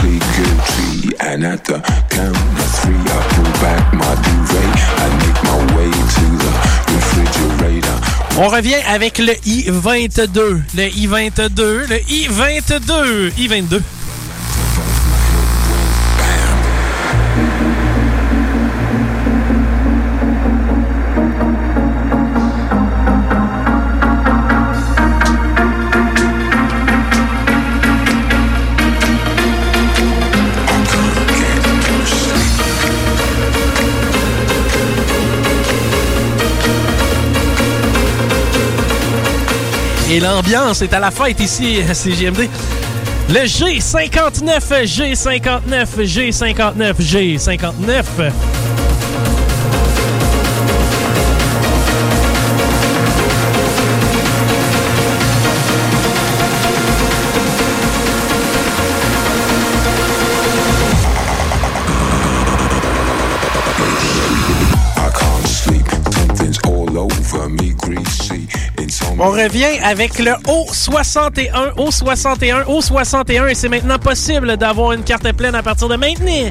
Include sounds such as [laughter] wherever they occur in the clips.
Plead guilty, and at the count of three, I pull back my duvet. I make my way to the refrigerator. On revient avec le I-22. Le I-22, le I-22, I-22. Et l'ambiance est à la fête ici à CGMD. Le G59, G59, G59, G59. On revient avec le O61, O61, O61 et c'est maintenant possible d'avoir une carte pleine à partir de maintenant.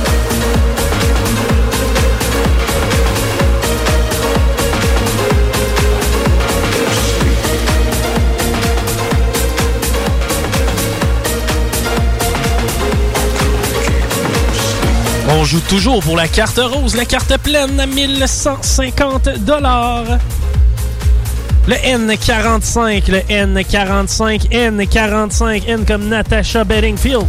On joue toujours pour la carte rose, la carte pleine à 1150 dollars. Le N45, le N45, N45, N comme Natasha Bedingfield.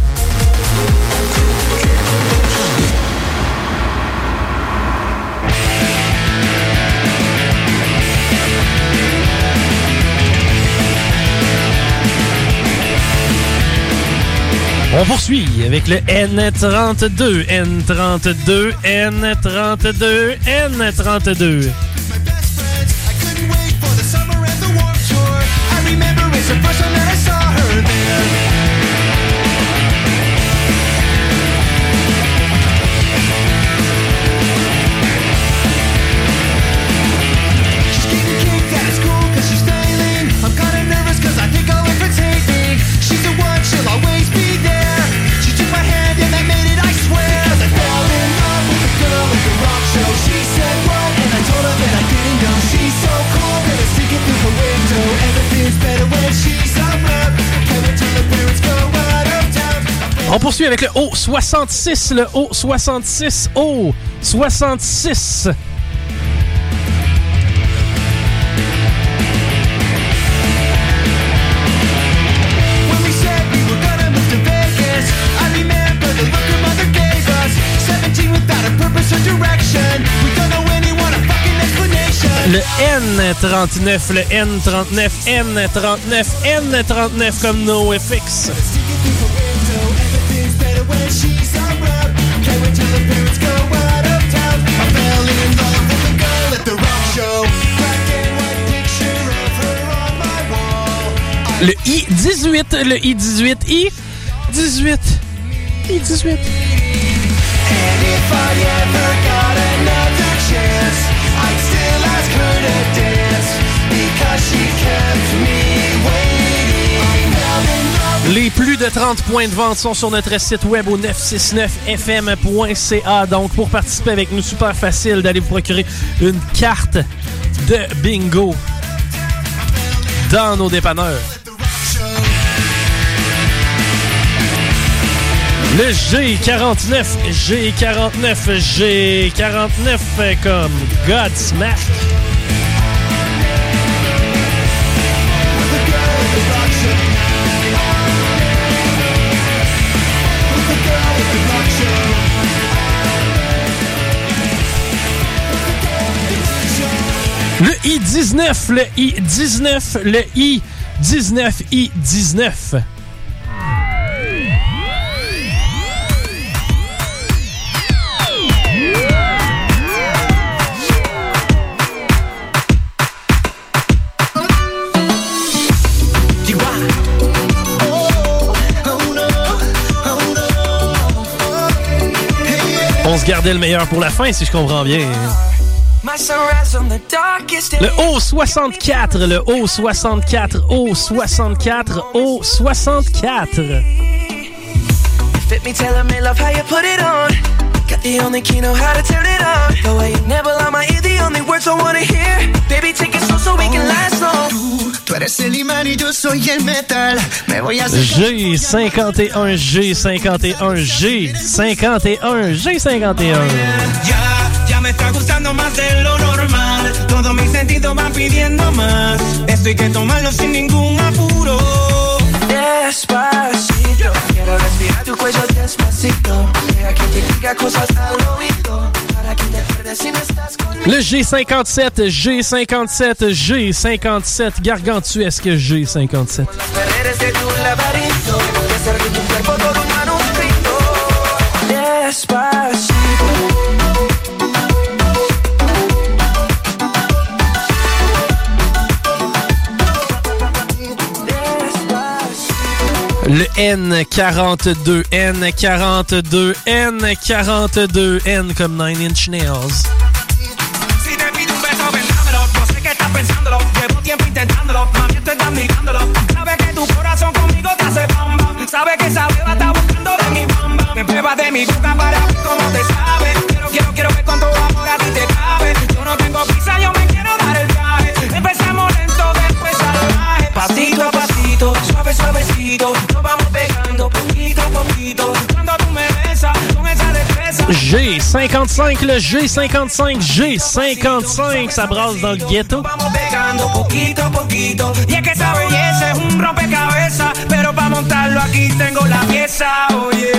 On poursuit avec le N32, N32, N32, N32. my best friends. I couldn't wait for the summer and the warp tour. I remember it's the first time that I saw her there. On poursuit avec le O66, le O66, O66. When we said we were gonna move to Vegas, I remember the look her mother gave us. 17 without a purpose or direction. We don't know anyone a fucking explanation. Le N39, le N39, N39, N39 comme NoFX. I18, le I18, I18, I18. Les plus de 30 points de vente sont sur notre site web au 969fm.ca. Donc, pour participer avec nous, super facile d'aller vous procurer une carte de bingo dans nos dépanneurs. Le G49, G49, G49 comme Godsmack. Le I-19, le I-19, le I-19, I-19. On se gardait le meilleur pour la fin, si je comprends bien. Le O64, le O64, O64, O64. Got the only key, know how to turn it on. The way you nibble on my ear, the only words I wanna hear. Baby, take it slow so we can last long. Tú eres el imán y yo soy el metal. Me voy a hacer G51, G51, G51, G51. Ya, ya me está gustando más de lo normal. Todos mis sentidos van pidiendo más. Esto hay que tomarlo sin ningún apuro. Despacito, quiero respirar tu cuello despacito. Deja que te diga cosas al oído. Para que te pierdas si no estás conmigo. Le G57, G57, G57, gargantuesque G57. Las paredes de tu laberinto. Voy a hacer de tu cuerpo todo Le N42, N42, N42, N comme Nine Inch Nails. G55, le G55, G55, ça brasse dans le ghetto. Pero para montarlo aquí tengo la pieza, oye.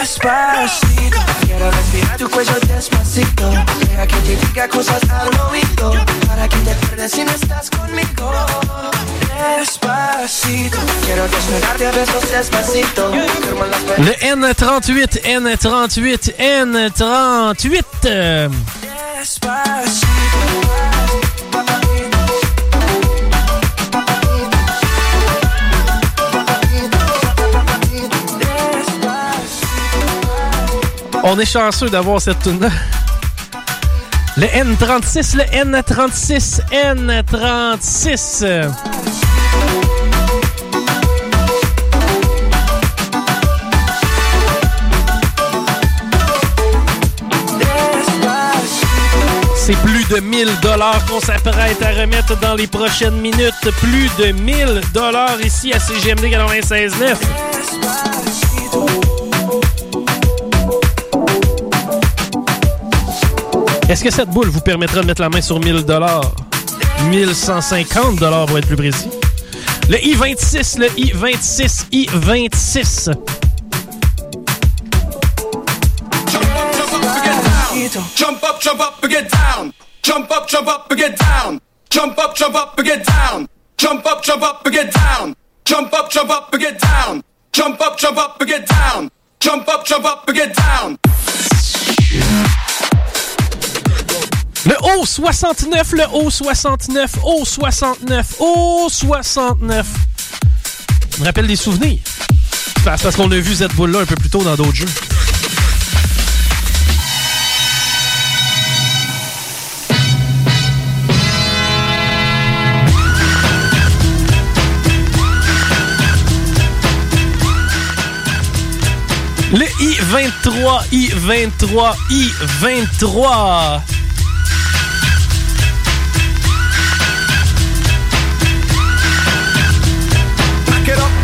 Despacito, quiero respirar tu cuello despacito. Deja que te diga cosas al oído. Para que te pierdas si no estás conmigo. Despacito, quiero desnudarte a besos despacito. Firmo las Le N38, N38, N38. euh, Despacito. On est chanceux d'avoir cette tune là Le N36, le N36, N36. euh, C'est plus de 1000 dollars qu'on s'apprête à remettre dans les prochaines minutes. Plus de 1000 dollars ici à CGMD 96.9. Est-ce que cette boule vous permettra de mettre la main sur 1000 dollars? 1150 dollars pour être plus précis. Le I-26, le I-26, I-26. Jump up, jump up and get down. Jump up, jump up and get down. Jump up, jump up and get down. Jump up, jump up and get down. Jump up, jump up and get down. Jump up, jump up and get down. Jump up, jump up and get down. Le O69, le O69, O69, O69. me rappelle des souvenirs. Parce qu'on a vu cette boule-là un peu plus tôt dans d'autres jeux. Le I-23, I-23, I-23.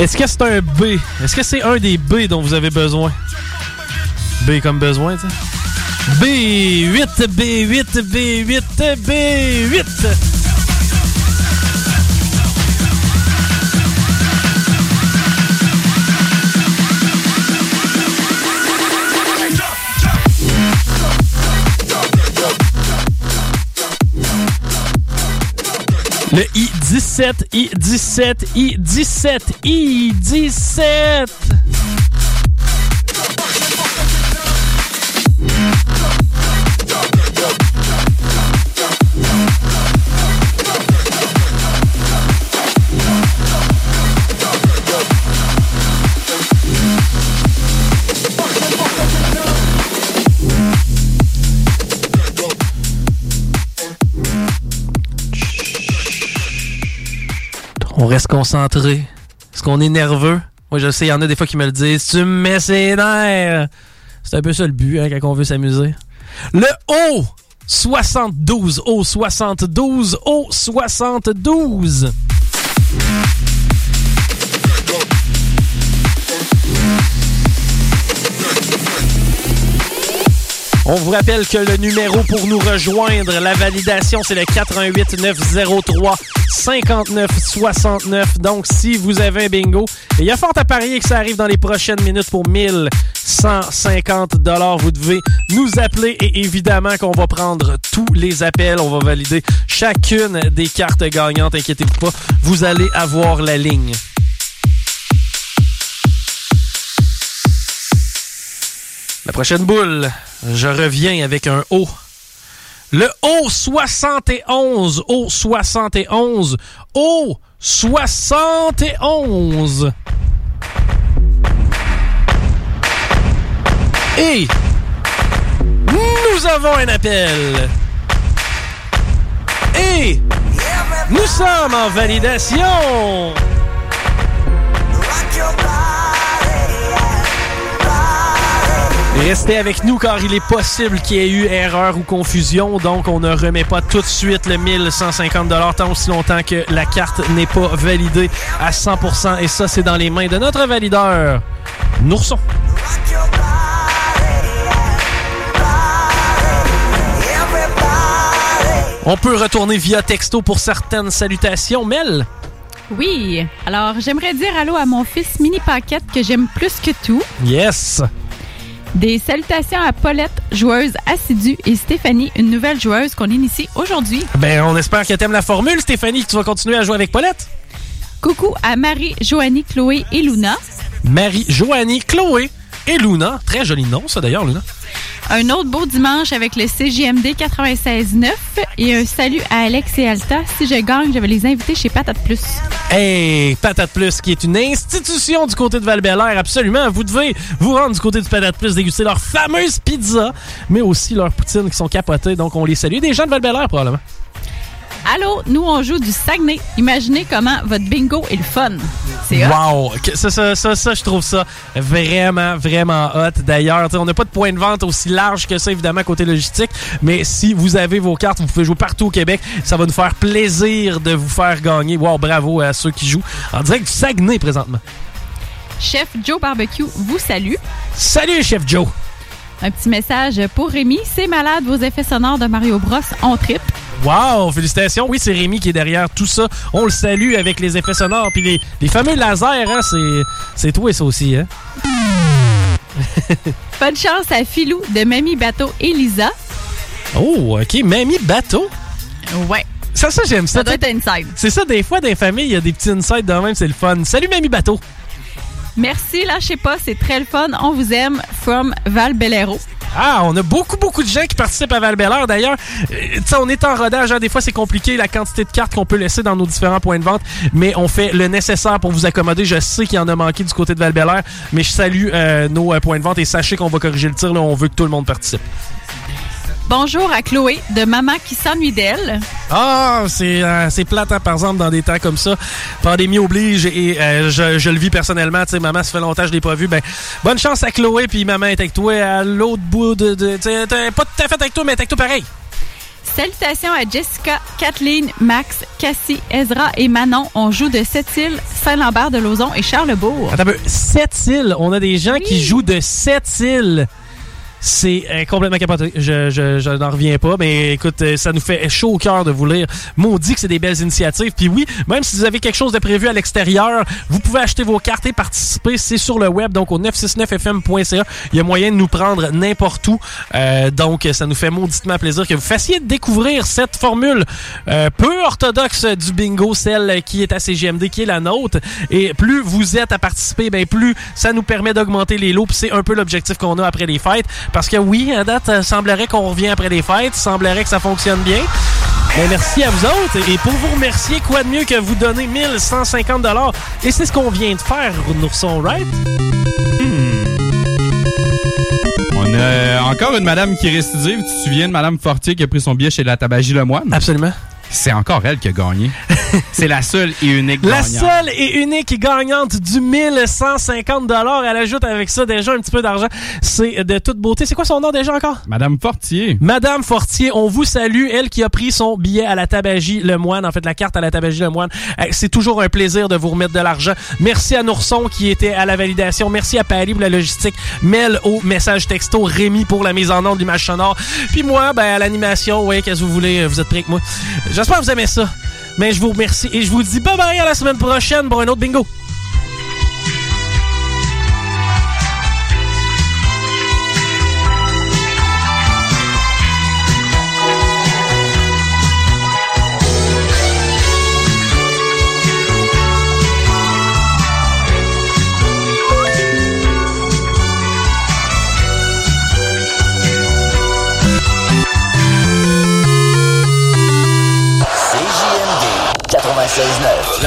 Est-ce que c'est un B? Est-ce que c'est un des B dont vous avez besoin? B comme besoin, tu sais. B8, B8, B8, B8. Le I-17, I-17, I-17, I-17. On reste concentré. Est-ce qu'on est nerveux? Moi, je sais, il y en a des fois qui me le disent. Tu me mets ses nerfs. C'est un peu ça le but hein, quand on veut s'amuser. Le O 72, O 72, O 72. On vous rappelle que le numéro pour nous rejoindre, la validation, c'est le 88 903 59 69. Donc, si vous avez un bingo, il y a fort à parier que ça arrive dans les prochaines minutes pour 1150 dollars. Vous devez nous appeler et évidemment qu'on va prendre tous les appels. On va valider chacune des cartes gagnantes. Inquiétez-vous pas, vous allez avoir la ligne. La prochaine boule, je reviens avec un O. Le O71, O71, O71. Et nous avons un appel. Et nous sommes en validation. Restez avec nous car il est possible qu'il y ait eu erreur ou confusion, donc on ne remet pas tout de suite le 1150 tant aussi longtemps que la carte n'est pas validée à 100% et ça c'est dans les mains de notre valideur, Nourson. On peut retourner via texto pour certaines salutations. Mel, Oui, alors j'aimerais dire allô à mon fils Mini Paquette que j'aime plus que tout. yes. Des salutations à Paulette, joueuse assidue, et Stéphanie, une nouvelle joueuse qu'on initie aujourd'hui. Ben on espère que t'aimes la formule, Stéphanie, que tu vas continuer à jouer avec Paulette. Coucou à Marie, Joanie, Chloé et Luna. Marie, Joanie, Chloé et Luna. Très joli nom, ça d'ailleurs, Luna. Un autre beau dimanche avec le CJMD 96.9 et un salut à Alex et Alta. Si je gagne, je vais les inviter chez Patate Plus. Hey, Patate Plus, qui est une institution du côté de val absolument. Vous devez vous rendre du côté du Patate Plus, déguster leur fameuse pizza, mais aussi leurs poutines qui sont capotées. Donc, on les salue. Des gens de val probablement. Allô, nous on joue du Saguenay. Imaginez comment votre bingo est le fun. C'est hot. Wow! Ça, ça, ça, ça, je trouve ça vraiment, vraiment hot. D'ailleurs, on n'a pas de point de vente aussi large que ça, évidemment, côté logistique. Mais si vous avez vos cartes, vous pouvez jouer partout au Québec. Ça va nous faire plaisir de vous faire gagner. Wow, bravo à ceux qui jouent en direct du Saguenay présentement. Chef Joe Barbecue vous salue. Salut, Chef Joe! Un petit message pour Rémi. C'est malade, vos effets sonores de Mario Bros. On trip. Wow, félicitations. Oui, c'est Rémi qui est derrière tout ça. On le salue avec les effets sonores. Puis les, les fameux lasers, hein, c'est, c'est toi ça aussi. Hein? [laughs] Bonne chance à Philou de Mamie Bateau et Lisa. Oh, OK. Mamie Bateau? Ouais. Ça, ça, j'aime ça. Ça doit être inside. C'est ça, des fois, dans les familles, il y a des petits insights de même, c'est le fun. Salut, Mamie Bateau. Merci, lâchez pas, c'est très le fun. On vous aime. From Val Bellero. Ah, on a beaucoup, beaucoup de gens qui participent à val D'ailleurs, euh, on est en rodage. hein. Des fois, c'est compliqué la quantité de cartes qu'on peut laisser dans nos différents points de vente. Mais on fait le nécessaire pour vous accommoder. Je sais qu'il y en a manqué du côté de val mais je salue euh, nos euh, points de vente et sachez qu'on va corriger le tir. Là, on veut que tout le monde participe. Bonjour à Chloé de Maman qui s'ennuie d'elle. Ah, c'est euh, plate, hein, par exemple, dans des temps comme ça. Pandémie oblige et euh, je, je le vis personnellement. Tu sais, maman, ça fait longtemps que je l'ai pas vu. Ben, bonne chance à Chloé, puis maman est avec toi à l'autre bout de... de pas tout à fait avec toi, mais avec toi pareil. Salutations à Jessica, Kathleen, Max, Cassie, Ezra et Manon. On joue de Sept-Îles, Saint-Lambert de Lauzon et Charlebourg. Attends un peu. Sept îles. On a des gens qui jouent de sept îles. C'est euh, complètement capoté. Je, je, je n'en reviens pas. Mais écoute, euh, ça nous fait chaud au cœur de vous lire. Maudit que c'est des belles initiatives. Puis oui, même si vous avez quelque chose de prévu à l'extérieur, vous pouvez acheter vos cartes et participer. C'est sur le web, donc au 969fm.ca. Il y a moyen de nous prendre n'importe où. Euh, donc, ça nous fait mauditement plaisir que vous fassiez découvrir cette formule euh, peu orthodoxe du bingo, celle qui est à CGMD, qui est la nôtre. Et plus vous êtes à participer, ben plus ça nous permet d'augmenter les lots. C'est un peu l'objectif qu'on a après les fêtes. Parce que oui, à date, euh, semblerait qu'on revient après les fêtes. Semblerait que ça fonctionne bien. Ben, merci à vous autres. Et pour vous remercier, quoi de mieux que vous donner 1150 Et c'est ce qu'on vient de faire, Nourson, right? On a encore une madame qui récidive. Tu te souviens de madame Fortier qui a pris son billet chez la Tabagie Lemoine? Absolument. C'est encore elle qui a gagné. [laughs] C'est la seule et unique La gagnante. seule et unique gagnante du 1150 Elle ajoute avec ça déjà un petit peu d'argent. C'est de toute beauté. C'est quoi son nom déjà encore? Madame Fortier. Madame Fortier, on vous salue. Elle qui a pris son billet à la Tabagie Le Moine, en fait la carte à la Tabagie Le Moine. Euh, C'est toujours un plaisir de vous remettre de l'argent. Merci à Nourson qui était à la validation. Merci à Paris pour la logistique. Mel au message texto. Rémi pour la mise en onde de l'image sonore. Puis moi, ben, à l'animation. Ouais, qu'est-ce que vous voulez? Vous êtes prêts avec moi? J'espère que vous aimez ça. Mais je vous remercie et je vous dis bye bye à la semaine prochaine pour un autre bingo.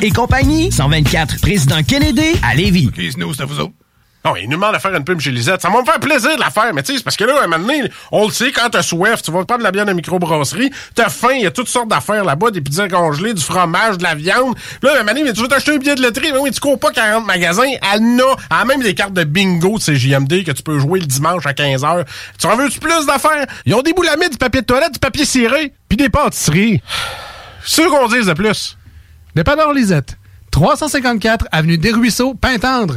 Et compagnie, 124 Président Kennedy à Lévis. Nous, c'est vous autres. Non, il nous demande de faire une pub chez Lisette. Ça va me faire plaisir de la faire, mais tu sais, parce que là, à un moment donné, on le sait, quand t'as soif, tu vas prendre de la bière de microbrasserie, t'as faim, il y a toutes sortes d'affaires là-bas, des pizzas congelées, du fromage, de la viande. Là, à un moment donné, mais tu veux t'acheter un billet de loterie, mais oui, tu cours pas 40 magasins, elle a, elle a même des cartes de bingo de CJMD que tu peux jouer le dimanche à 15h. Tu en veux-tu plus d'affaires? Ils ont des boulamides, du papier de toilette, du papier ciré, puis des pâtisseries. C'est sûr qu'on dise de plus. Dépanneur Lisette, 354 Avenue des Ruisseaux, Pintendre,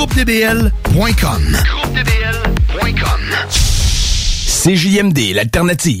GroupeDBL.com. GroupeDBL.com. CJMD, l'alternative.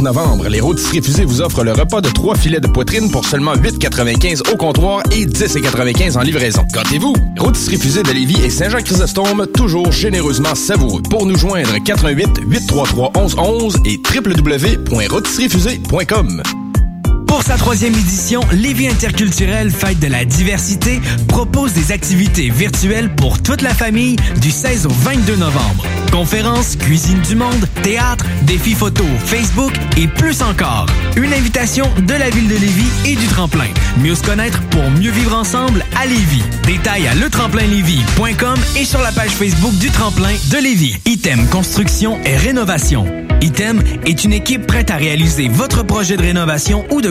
novembre, les rôtisseries fusées vous offrent le repas de trois filets de poitrine pour seulement 8,95 au comptoir et 10,95 en livraison. Gâtez-vous! Rôtisserie fusée de et Saint-Jean-Chrysostome, toujours généreusement savoureux. Pour nous joindre, 88 833 1111 et www.rôtisseriefusée.com. Pour sa troisième édition, Lévis Interculturel Fête de la diversité propose des activités virtuelles pour toute la famille du 16 au 22 novembre. Conférences, cuisine du monde, théâtre, défis photo, Facebook et plus encore. Une invitation de la ville de Lévis et du tremplin. Mieux se connaître pour mieux vivre ensemble à Lévis. Détails à letremplinlévis.com et sur la page Facebook du tremplin de Lévis. Item Construction et Rénovation. Item est une équipe prête à réaliser votre projet de rénovation ou de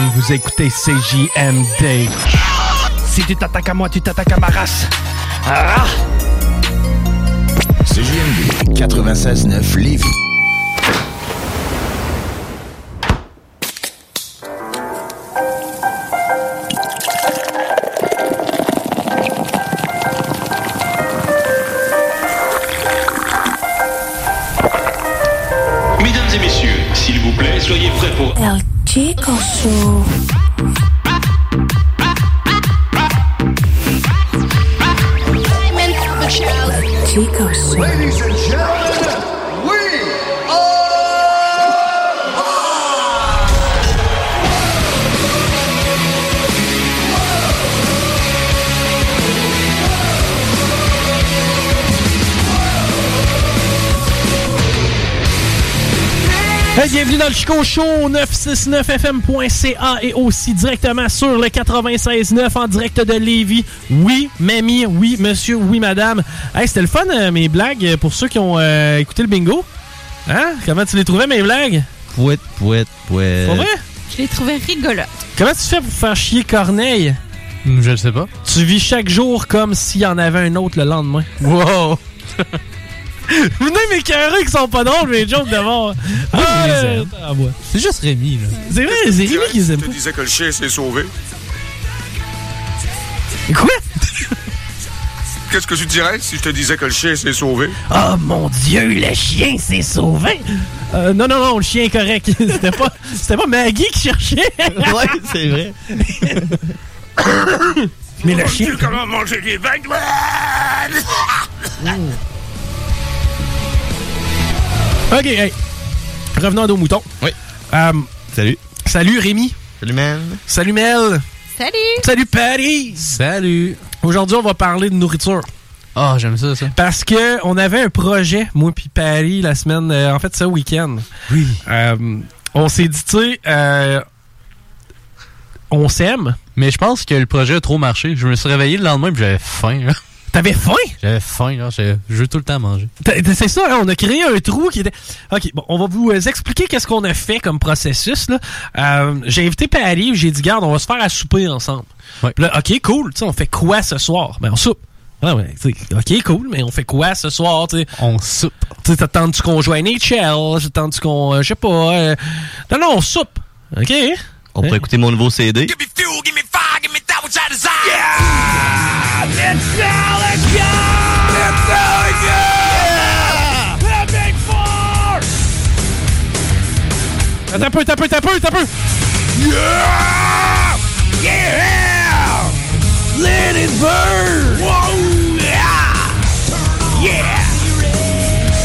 Vous écoutez CJMD. Si tu t'attaques à moi, tu t'attaques à ma race. Ah! CJMD 96.9 Lévis. Bienvenue dans le Chico Show 969fm.ca et aussi directement sur le 96.9 en direct de Lévis. Oui, mamie, oui, monsieur, oui, madame. Hey, c'était le fun, euh, mes blagues, euh, pour ceux qui ont euh, écouté le bingo. Hein? Comment tu les trouvais, mes blagues? Pouet, pouet, pouet. Pour vrai? Je les trouvais rigolotes. Comment tu fais pour faire chier Corneille? Je le sais pas. Tu vis chaque jour comme s'il y en avait un autre le lendemain. Wow! [laughs] Vous venez m'écœurer qui sont pas drôles, mes jokes d'abord. Ah, euh, ah, ouais. C'est juste Rémi, là. C'est vrai, c'est Rémi qui les aime Je te disais que le chien s'est sauvé. Quoi? Qu'est-ce que tu dirais si je te disais que le chien s'est sauvé? Oh mon dieu, le chien s'est sauvé! Euh, non, non, non, le chien est correct. [laughs] C'était pas, c'était pas Maggie qui cherchait. [laughs] Ouais, c'est vrai. Mais le chien. comment manger des vagues? Ok, hey. Revenons à nos moutons. Oui. salut. Salut Rémi. Salut, man. Salut Mel. Salut! Salut Patty. Salut. Aujourd'hui, on va parler de nourriture. Ah, j'aime ça, ça. Parce que on avait un projet, moi puis Patty, la semaine, euh, en fait, ce week-end. Oui. Euh, on s'est dit, tu sais, euh, on s'aime. Mais je pense que le projet a trop marché. Je me suis réveillé le lendemain et j'avais faim. là. T'avais faim? J'avais faim, là. Je je veux tout le temps manger. T'as- t'as- C'est ça, hein, on a créé un trou qui était. Ok, bon, on va vous euh, expliquer qu'est-ce qu'on a fait comme processus. là. Euh, j'ai invité Paris, j'ai dit, garde, on va se faire à souper ensemble. Puis là, ok, cool, tu sais, on fait quoi ce soir? Ben, on soupe. Ouais, ouais, ok, cool, mais on fait quoi ce soir, tu sais? On soupe. T'attends-tu qu'on joue à NHL? T'attends-tu qu'on. euh, je sais pas. euh, Non, non, on soupe. Ok? On pourrait écouter mon nouveau CD. Give me fuel, give me fire, give me what I desire. Yeah! Metallica! Metallica! Yeah! The Big Four! Attends un peu, attends un peu, attends un peu, attends un peu. Yeah! Yeah! Let it burn! Whoa! Yeah! Yeah!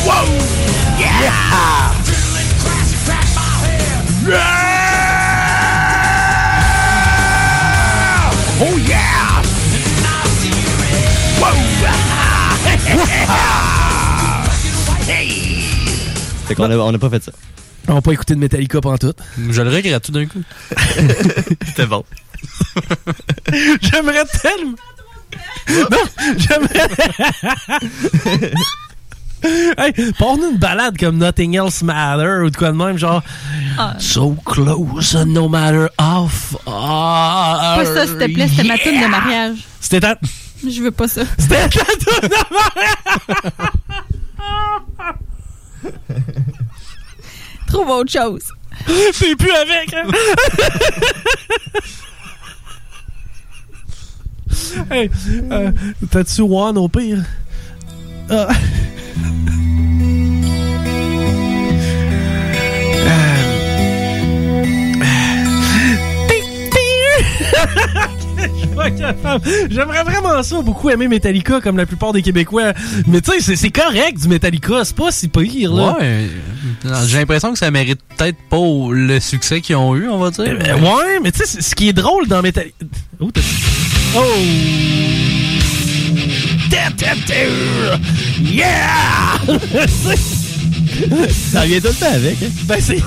Whoa! Yeah! Yeah! Fait qu'on a, on a pas fait ça. On n'a pas écouté de Metallica pendant tout. Je le regrette tout d'un coup. [laughs] C'était bon. J'aimerais tellement. Non, j'aimerais. [laughs] hey, nous une balade comme Nothing Else Matter ou de quoi de même, genre. So close, no matter how far. Pas ça, s'il te plaît, c'était ma tune de mariage. C'était ta. Je veux pas ça. C'était ta tune de mariage! [laughs] [laughs] Trouve autre chose. T'es plus avec, hein? [laughs] hey, euh, t'as-tu One au pire? Ah. [laughs] J'aimerais vraiment ça, beaucoup aimer Metallica comme la plupart des Québécois. Mais tu sais, c'est- correct du Metallica, c'est pas si pire, là. Ouais. J'ai l'impression que ça mérite peut-être pas le succès qu'ils ont eu, on va dire. Euh, ouais, mais tu sais, ce qui est drôle dans Metallica. Oh, t'as- Oh! Yeah! [laughs] [laughs] Ça vient tout le temps avec, hein? Ben, c'est.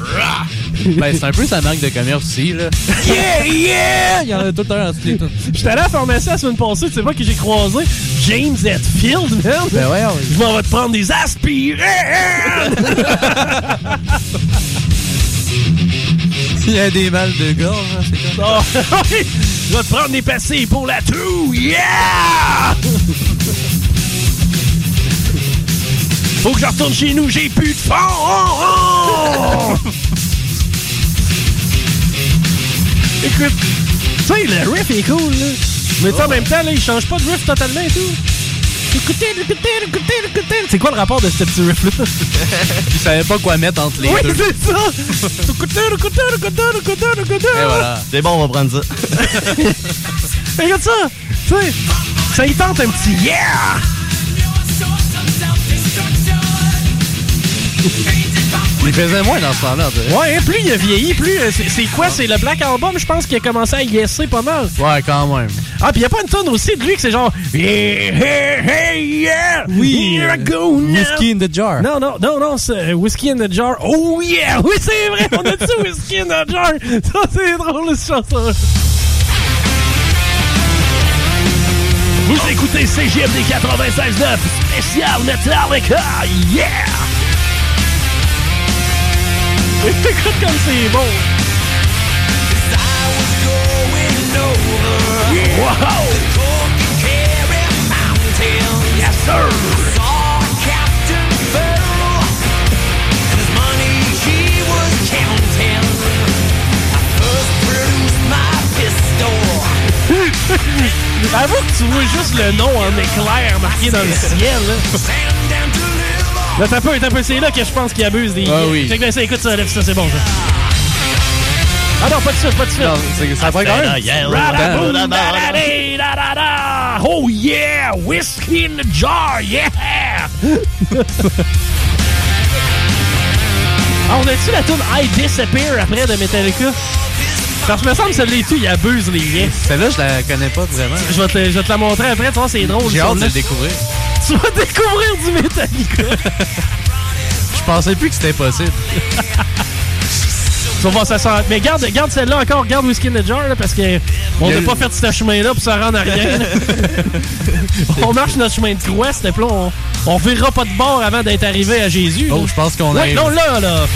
Ben, c'est un peu sa marque de commerce aussi, là. Yeah, yeah! Il y en a tout le temps dans toutes les tunes. J'étais allé à la pharmacie la semaine passée, tu sais pas que j'ai croisé? James Hetfield, man. Ben ouais, Je m'en vais te prendre des aspirines! [laughs] Il y a des mal de gorge, hein, c'est comme Oh, [laughs] oui! Je vais te prendre des passés pour la toux! Yeah! Faut que je retourne chez nous, j'ai plus de fond! Oh, oh! Écoute, tu sais, le riff est cool, là. Mais tu sais, en même temps, là, il change pas de riff totalement et tout. Écoutez, écoutez, écoutez, écoutez. C'est quoi le rapport de ce petit riff-là? [laughs] Il savait pas quoi mettre entre les oui, deux. c'est ça! Écoutez, écoutez, écoutez, écoutez, écoutez. Et voilà. C'est bon, on va prendre ça. [laughs] Regarde ça! Tu sais, ça y tente un petit yeah! Il faisait moins dans ce temps-là. Ouais, plus il a vieilli, plus. euh, c'est- quoi? C'est le Black Album, je pense, qui a commencé à yeser pas mal. Ouais, quand même. Ah, pis y a pas une tonne aussi de lui que c'est genre. Hey, hey, hey, yeah! Oui, Here I go now! Whiskey in the jar. Non, non, non, non, c'est euh, Whiskey in the Jar. Oh yeah! Oui, c'est vrai, on a dit Whiskey in the Jar! Ça, c'est drôle, cette chanson Vous écoutez CGMD 96.9, spécial Metallica! Yeah! Écoute comme c'est bon! Wow! Yes, sir! Avoue que tu vois juste le nom en éclair marqué dans le ciel. Là, [laughs] là t'as peu, t'as peu, c'est là que je pense qu'il abuse des. Ah oui. Check bien ça, écoute ça, lève ça, c'est bon ça. Ah non, pas de suite, pas de suite. Non, c'est- ça prend quand même. Oh yeah! Whiskey in the jar, yeah! ah, on a-tu la tune I Disappear après de Metallica? Parce que me semble que celle-là tout, il abuse les liens. Celle-là, je la connais pas vraiment. Je vais te, je vais te la montrer après, tu vois, c'est drôle. J'ai hâte de le découvrir. [laughs] Tu vas découvrir du Metallica. [laughs] Je pensais plus que c'était possible. Tu vas voir, ça sent. Mais garde, garde celle-là encore, garde Whiskey in the Jar, là, parce que on a- n'a pas fait ce chemin-là pour se rendre à rien. [laughs] on marche notre chemin de croix, c'était là, on, on verra pas de bord avant d'être arrivé à Jésus. Oh, je pense qu'on Ouais, arrive. Non, là, là.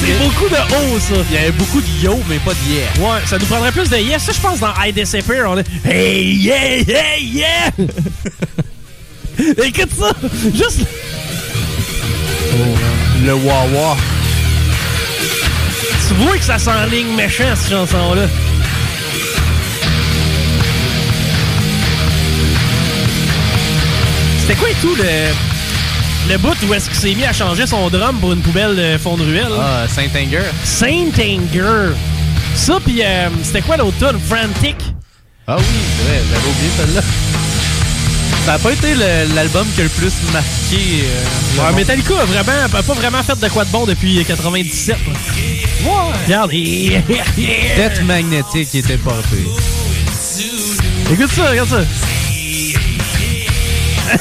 C'est beaucoup de haut, ça. Il y avait beaucoup de yo, mais pas de yeah. Ouais, ça nous prendrait plus de yes. Ça, je pense, dans I Disappear, on est Hey, yeah, hey, yeah! [laughs] Écoute ça! Juste. Le wah-wah. Tu vois que ça s'enligne méchant, cette chanson-là. C'était quoi et tout le. Le bout où est-ce qu'il s'est mis à changer son drum pour une poubelle de fond de ruelle? Ah, Saint Anger. Saint Anger. Ça, puis euh, c'était quoi l'autre tune? Frantic. Ah oui, c'est vrai, j'avais oublié celle-là. Ça a pas été l'album qui a le plus marqué. euh, Ouais. Metallica a, vraiment, a pas vraiment fait de quoi de bon depuis 97. Ouais. Regarde. Death Magnetic qui était porté. Écoute ça, regarde ça. [laughs]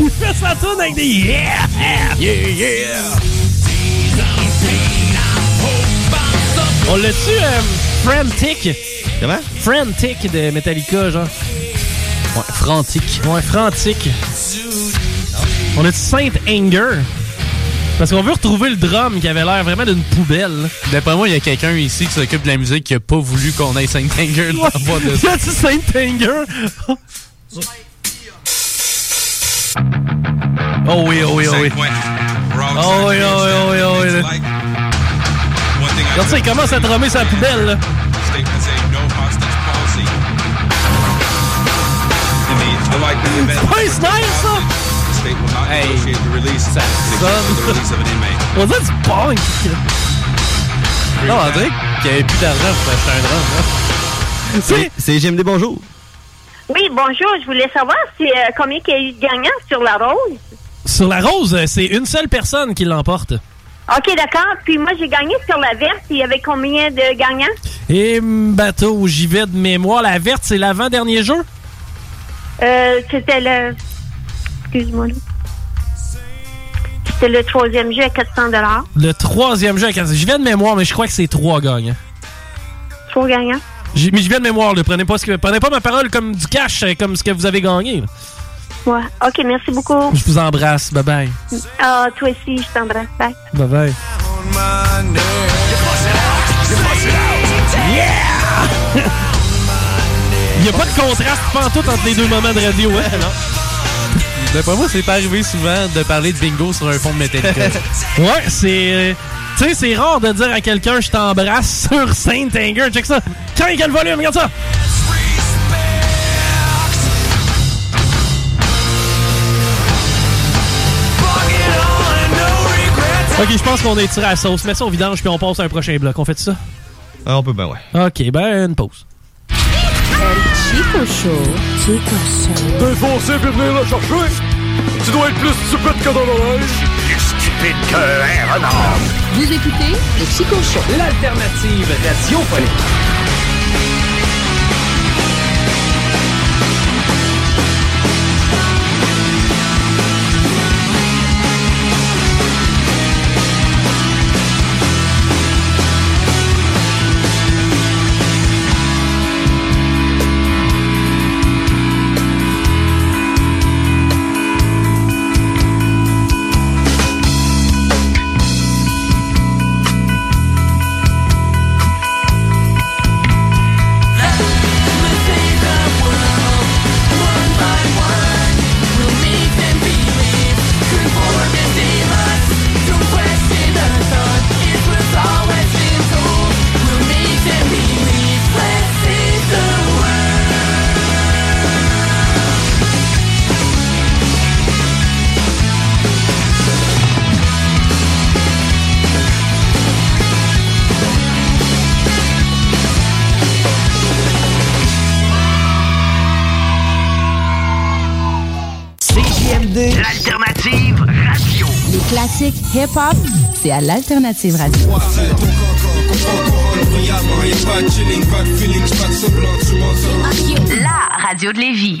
Il fait sa tourne avec des yeah! Yeah, yeah! On l'a-tu, euh, Frantic? Comment? Frantic de Metallica, genre. Ouais, Frantic. Ouais, Frantic. On a-tu Saint Anger? Parce qu'on veut retrouver le drum qui avait l'air vraiment d'une poubelle. D'après moi, il y a quelqu'un ici qui s'occupe de la musique qui a pas voulu qu'on ait Saint Anger dans la boîte de [laughs] a-tu Saint Anger? [laughs] Oh oui, oh oui, oh oui. Oh oui, oh oui, oh oui, oh oui. Regarde ça, il commence à drummer sa poubelle, là. C'est pas nice, ça! Hey, ça sonne. On dirait du punk! Non, on dirait qu'il n'y avait plus d'argent pour acheter un drum. Là. C'est c'est GMD, bonjour. Oui, bonjour. Je voulais savoir si, euh, combien il y a eu de gagnants sur la rose. Sur la rose, euh, c'est une seule personne qui l'emporte. OK, d'accord. Puis moi, j'ai gagné sur la verte. Il y avait combien de gagnants? Et mm, bateau, j'y vais de mémoire. La verte, c'est l'avant-dernier jeu? Euh, c'était le... Excuse-moi. C'était le troisième jeu à 400 Le troisième jeu. J'y vais de mémoire, mais je crois que c'est trois gagnants. Trois gagnants? Mais je viens de mémoire, là. Prenez pas, ce que, prenez pas ma parole comme du cash, euh, comme ce que vous avez gagné. là. Ouais. OK, merci beaucoup. Je vous embrasse. Bye bye. Ah, toi aussi, je t'embrasse. Bye. Bye bye. Il n'y a pas de contraste pantoute entre les deux moments de radio, hein? Non? D'après moi, c'est pas arrivé souvent de parler de bingo sur un fond de Metallica. ouais, c'est. Tu sais, c'est rare de dire à quelqu'un je t'embrasse [laughs] sur Saint Anger. Check ça. Tiens, quel volume, regarde ça. Ok, je pense qu'on est tiré à la sauce. Mets ça au vidange puis on passe à un prochain bloc. On fait ça? Ah, on peut, ben ouais. Ok, ben une pause. Chico Show. Chico Show. T'es foncé puis venir le chercher. Tu dois être plus stupide que dans l'oreille. Qu'un renard. Vous écoutez le Chico Show. L'alternative radiophonique. Hip-hop, c'est à l'Alternative Radio. La radio de Lévis.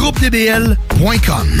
GroupeDBL.com.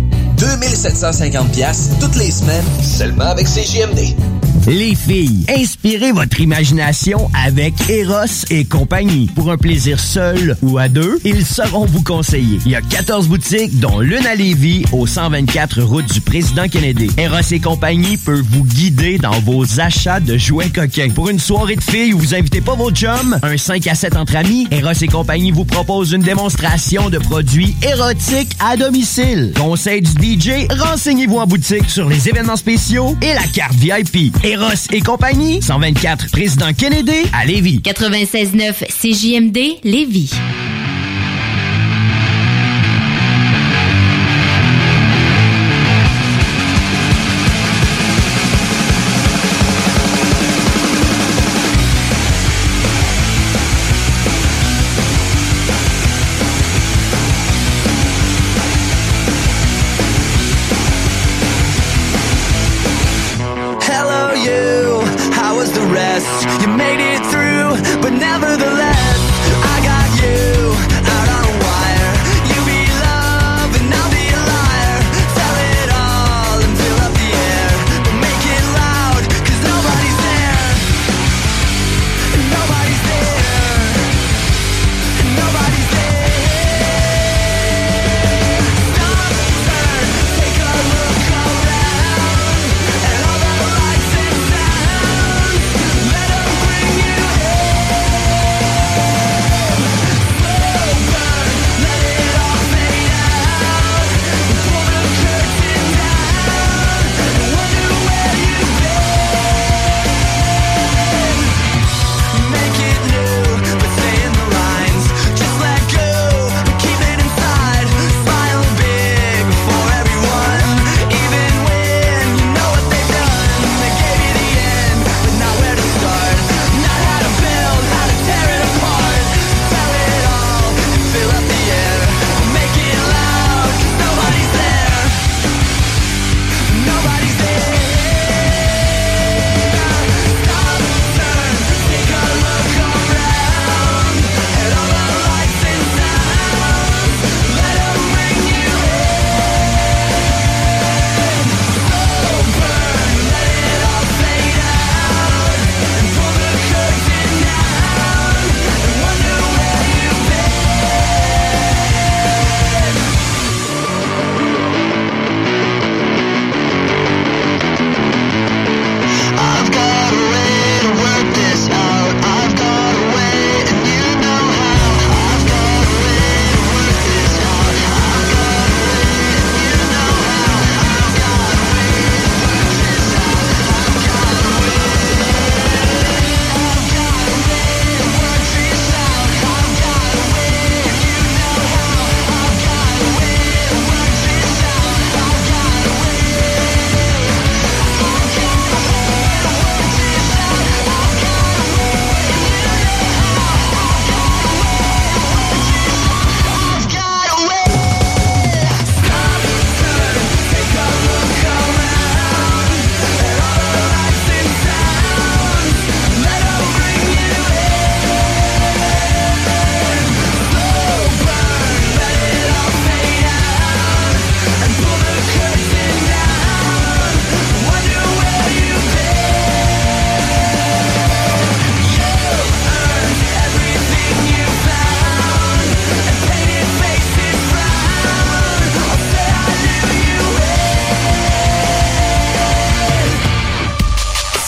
2750 pièces toutes les semaines, seulement avec CJMD. Les filles, inspirez votre imagination avec Eros et compagnie. Pour un plaisir seul ou à deux, ils sauront vous conseiller. Il y a 14 boutiques, dont l'une à Lévis, au 124 route du Président Kennedy. Eros et compagnie peut vous guider dans vos achats de jouets coquins. Pour une soirée de filles où vous invitez pas vos chums, un 5 à 7 entre amis, Eros et compagnie vous propose une démonstration de produits érotiques à domicile. Conseil du DJ, renseignez-vous en boutique sur les événements spéciaux et la carte VIP. Eros et compagnie, 124 Président Kennedy à Lévis. 96.9 CJMD Lévis.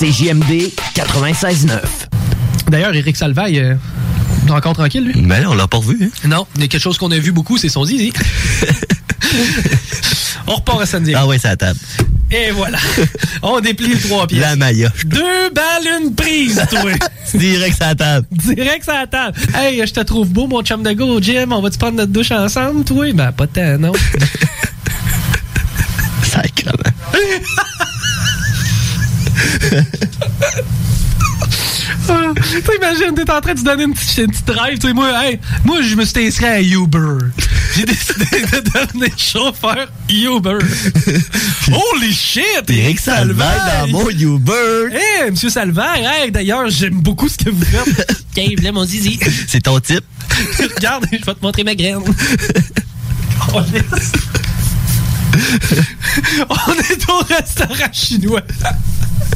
CJMD 96.9. D'ailleurs, Eric Salvaille, euh, encore tranquille, lui? Ben là, on l'a pas revu. Hein? Non, il y a quelque chose qu'on a vu beaucoup, c'est son zizi. [laughs] on repart à samedi. Ah ouais, c'est à table. Et voilà. On déplie le trois pièces. La Maya. Deux balles, une prise, toi. [laughs] Direct à la table. Direct à la table. Hey, je te trouve beau, mon chum de go au gym. On va-tu prendre notre douche ensemble, toi? Ben, pas tant, non. [laughs] Sacrement. Ah, T'imagines, t'es en train de te donner une petite, une petite drive. Tu sais, moi, hey, moi, je me suis inscrit à Uber. J'ai décidé de devenir chauffeur Uber. Holy shit! Eric Salvaire dans mon Uber. Hey, monsieur Salvaire, hey, d'ailleurs, j'aime beaucoup ce que vous faites. Mon zizi. C'est ton type. Regarde, je vais te montrer ma graine. [laughs] [laughs] On est au restaurant chinois.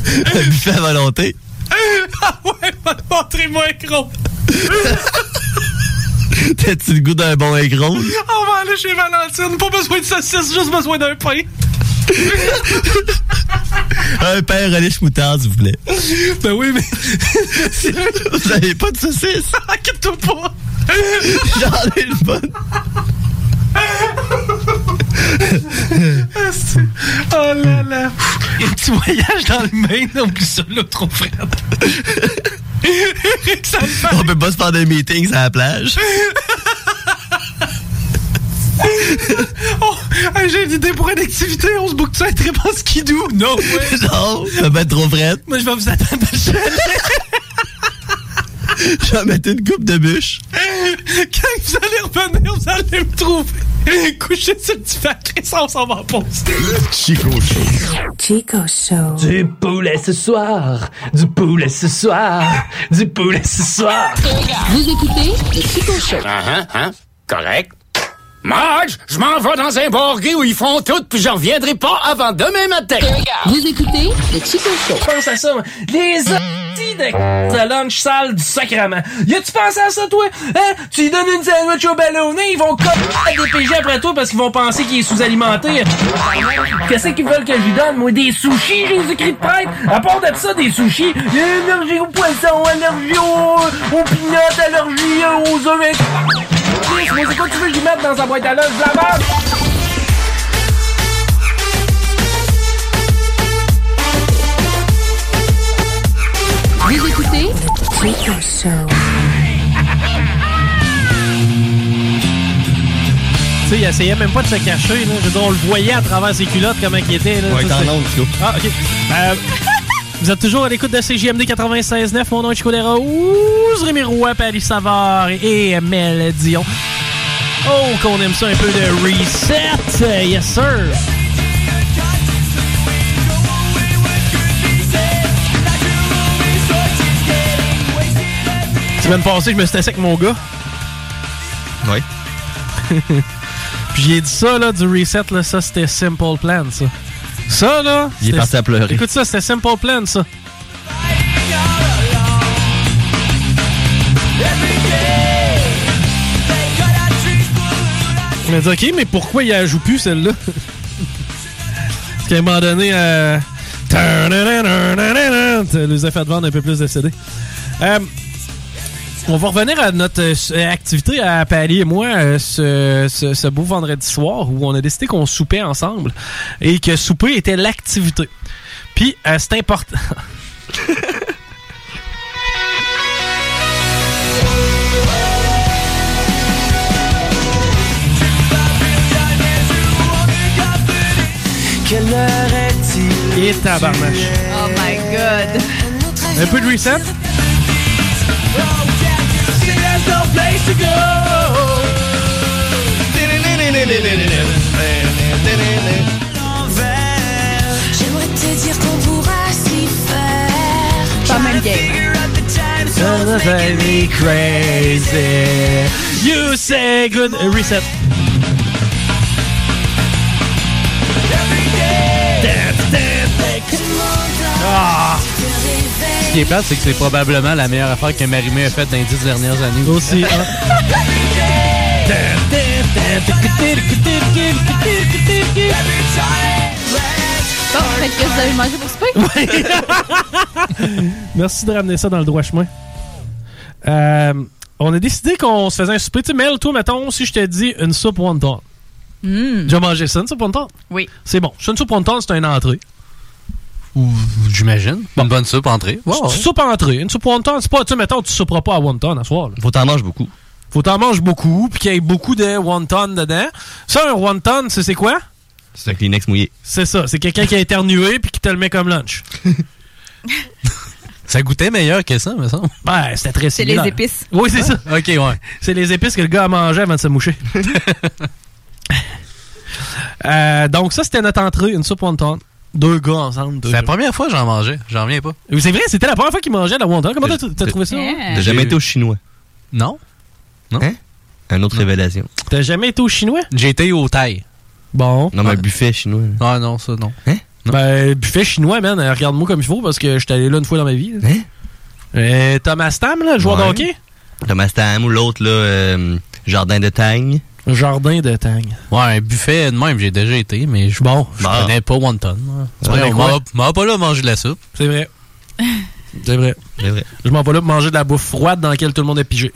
Un buffet à volonté? [laughs] Ah ouais, va te montrer mon écran. [laughs] T'as-tu le goût d'un bon écran? On va aller chez Valentine. Pas besoin de saucisse, juste besoin d'un pain. Un pain relish moutarde, s'il vous plaît. Ben oui, mais. Vous avez pas de saucisse? Inquiète-toi pas. J'en ai une bonne. Asti. Oh là là. Un petit voyage dans le Maine, non plus ça, là, trop frais. [laughs] ça me fait. On peut pas se faire des meetings à la plage. [laughs] Oh, j'ai une idée pour une activité. On se boucle ça à très bon skidoo. Non, ouais. [laughs] Non, ça va être trop frais. Moi, je vais vous attendre à [laughs] le chalet. Je vais mettre une coupe de bûche. Quand vous allez revenir, vous allez me trouver. Couché sur le petit facteur, ça, on s'en va en pause. Chico Show. Chico Show. Du poulet ce soir, du poulet ce soir, du poulet ce soir. Vous écoutez le Chico Show. Ah, hein, hein? Correct. Marge, je m'en vais dans un bar gay où ils font tout, puis je reviendrai pas avant demain matin. Vous écoutez le Chico Show. Pense à ça, moi. les hosties de, de lunch sale du sacrement. Y a-tu pensé à ça, toi? Hein? Tu lui donnes une sandwich au ballonné, ils vont comme des PG après toi parce qu'ils vont penser qu'il est sous-alimenté. Qu'est-ce qu'ils veulent que je lui donne, moi? Des sushis, j'ai écrit de prêtre? À part de ça, des sushis, y a allergie au poisson, allergie au, au peanut, allergie aux œufs. Chris, Mais c'est quoi que tu veux que je lui mette dans sa boîte à lunch? De la merde? Vous écoutez Chico Show. Tu sais, il essayait même pas de se cacher. Là. Je veux dire, on le voyait à travers ses culottes, comment il était. Là, Ouais, Chico. Ah, OK. Euh, vous êtes toujours à l'écoute de CJMD 96.9. Mon nom est Chico Desroses, Rémi Roy, Paris Savard et Mel Dion. Oh, qu'on aime ça un peu de reset. Yes, sir. Semaine passée, je me suis assis avec mon gars. Oui. [laughs] Puis j'ai dit ça, là, du reset, là, ça, c'était Simple Plan, ça. Ça, là... Il est parti à pleurer. Écoute ça, c'était Simple Plan, ça. Il m'a dit, OK, mais pourquoi il la joue plus, celle-là? [laughs] Parce qu'à un moment donné, euh... les effets de vendre un peu plus de CD. Euh, on va revenir à notre euh, s- activité à Paris et moi euh, ce, ce- ce beau vendredi soir où on a décidé qu'on soupait ensemble et que souper était l'activité. Puis euh, c'est important. Quelle heure est-il? Et tabarnache. Oh my god. Un peu de reset? No place to go. J'aimerais te dire qu'on pourra s'y faire. Pas mal game. Gonna drive me crazy. You say good reset. Ah! Ce qui est plate, c'est que c'est probablement la meilleure affaire que Marimé a faite dans les dix dernières années. Aussi. hein. fait que vous avez mangé pour souper? Merci de ramener ça dans le droit chemin. Euh, on a décidé qu'on se faisait un souper. Tu sais, Mel, toi, mettons, si je te dis une soupe wonton. Hmm. J'ai mangé ça, une soupe wonton? Oui. C'est bon. C'est une soupe wonton, c'est une entrée. J'imagine. Une bonne soupe entrée. C'est une soupe entrée. Une soupe wonton, c'est pas, tu sais, mettons, tu souperas pas à wonton à soir. là. Faut t'en manger beaucoup. Faut t'en manger beaucoup, puis qu'il y ait beaucoup de wonton dedans. Ça, un wonton, c'est c'est quoi? C'est un Kleenex mouillé. C'est ça. C'est quelqu'un qui a éternué puis qui te le met comme lunch. [laughs] Ça goûtait meilleur que ça, me semble. Ouais, c'était très C'est similaire. les épices. Oui, c'est ça. Ok, ouais. C'est les épices que le gars a mangé avant de se moucher. [laughs] Euh, donc, ça, c'était notre entrée, une soupe wonton. Deux gars ensemble. C'est la première fois que j'en mangeais. J'en reviens pas. Oui, C'est vrai, c'était la première fois qu'il mangeait la wonton. Comment t'as trouvé ça? T'as jamais été au chinois? Non. Non. Hein? Une autre révélation. T'as jamais été au chinois? J'ai été au Thaï. Bon. Non, mais un buffet chinois. Ah non, ça non. Hein? Ben, buffet chinois, man. euh, Regarde-moi comme il faut parce que je suis allé là une fois dans ma vie. là. Hein? Euh, Thomas Tam, là, le joueur de Ouais. hockey? Thomas Tam ou l'autre, là, euh, Jardin de Tagne. Jardin de Tang. Ouais, un buffet de même, j'ai déjà été, mais je bon, je Bah. connais pas wonton. Ouais, m'a- pas là manger de la soupe. C'est vrai. [laughs] C'est vrai. C'est vrai. Je m'en vais là pour manger de la bouffe froide dans laquelle tout le monde est pigé.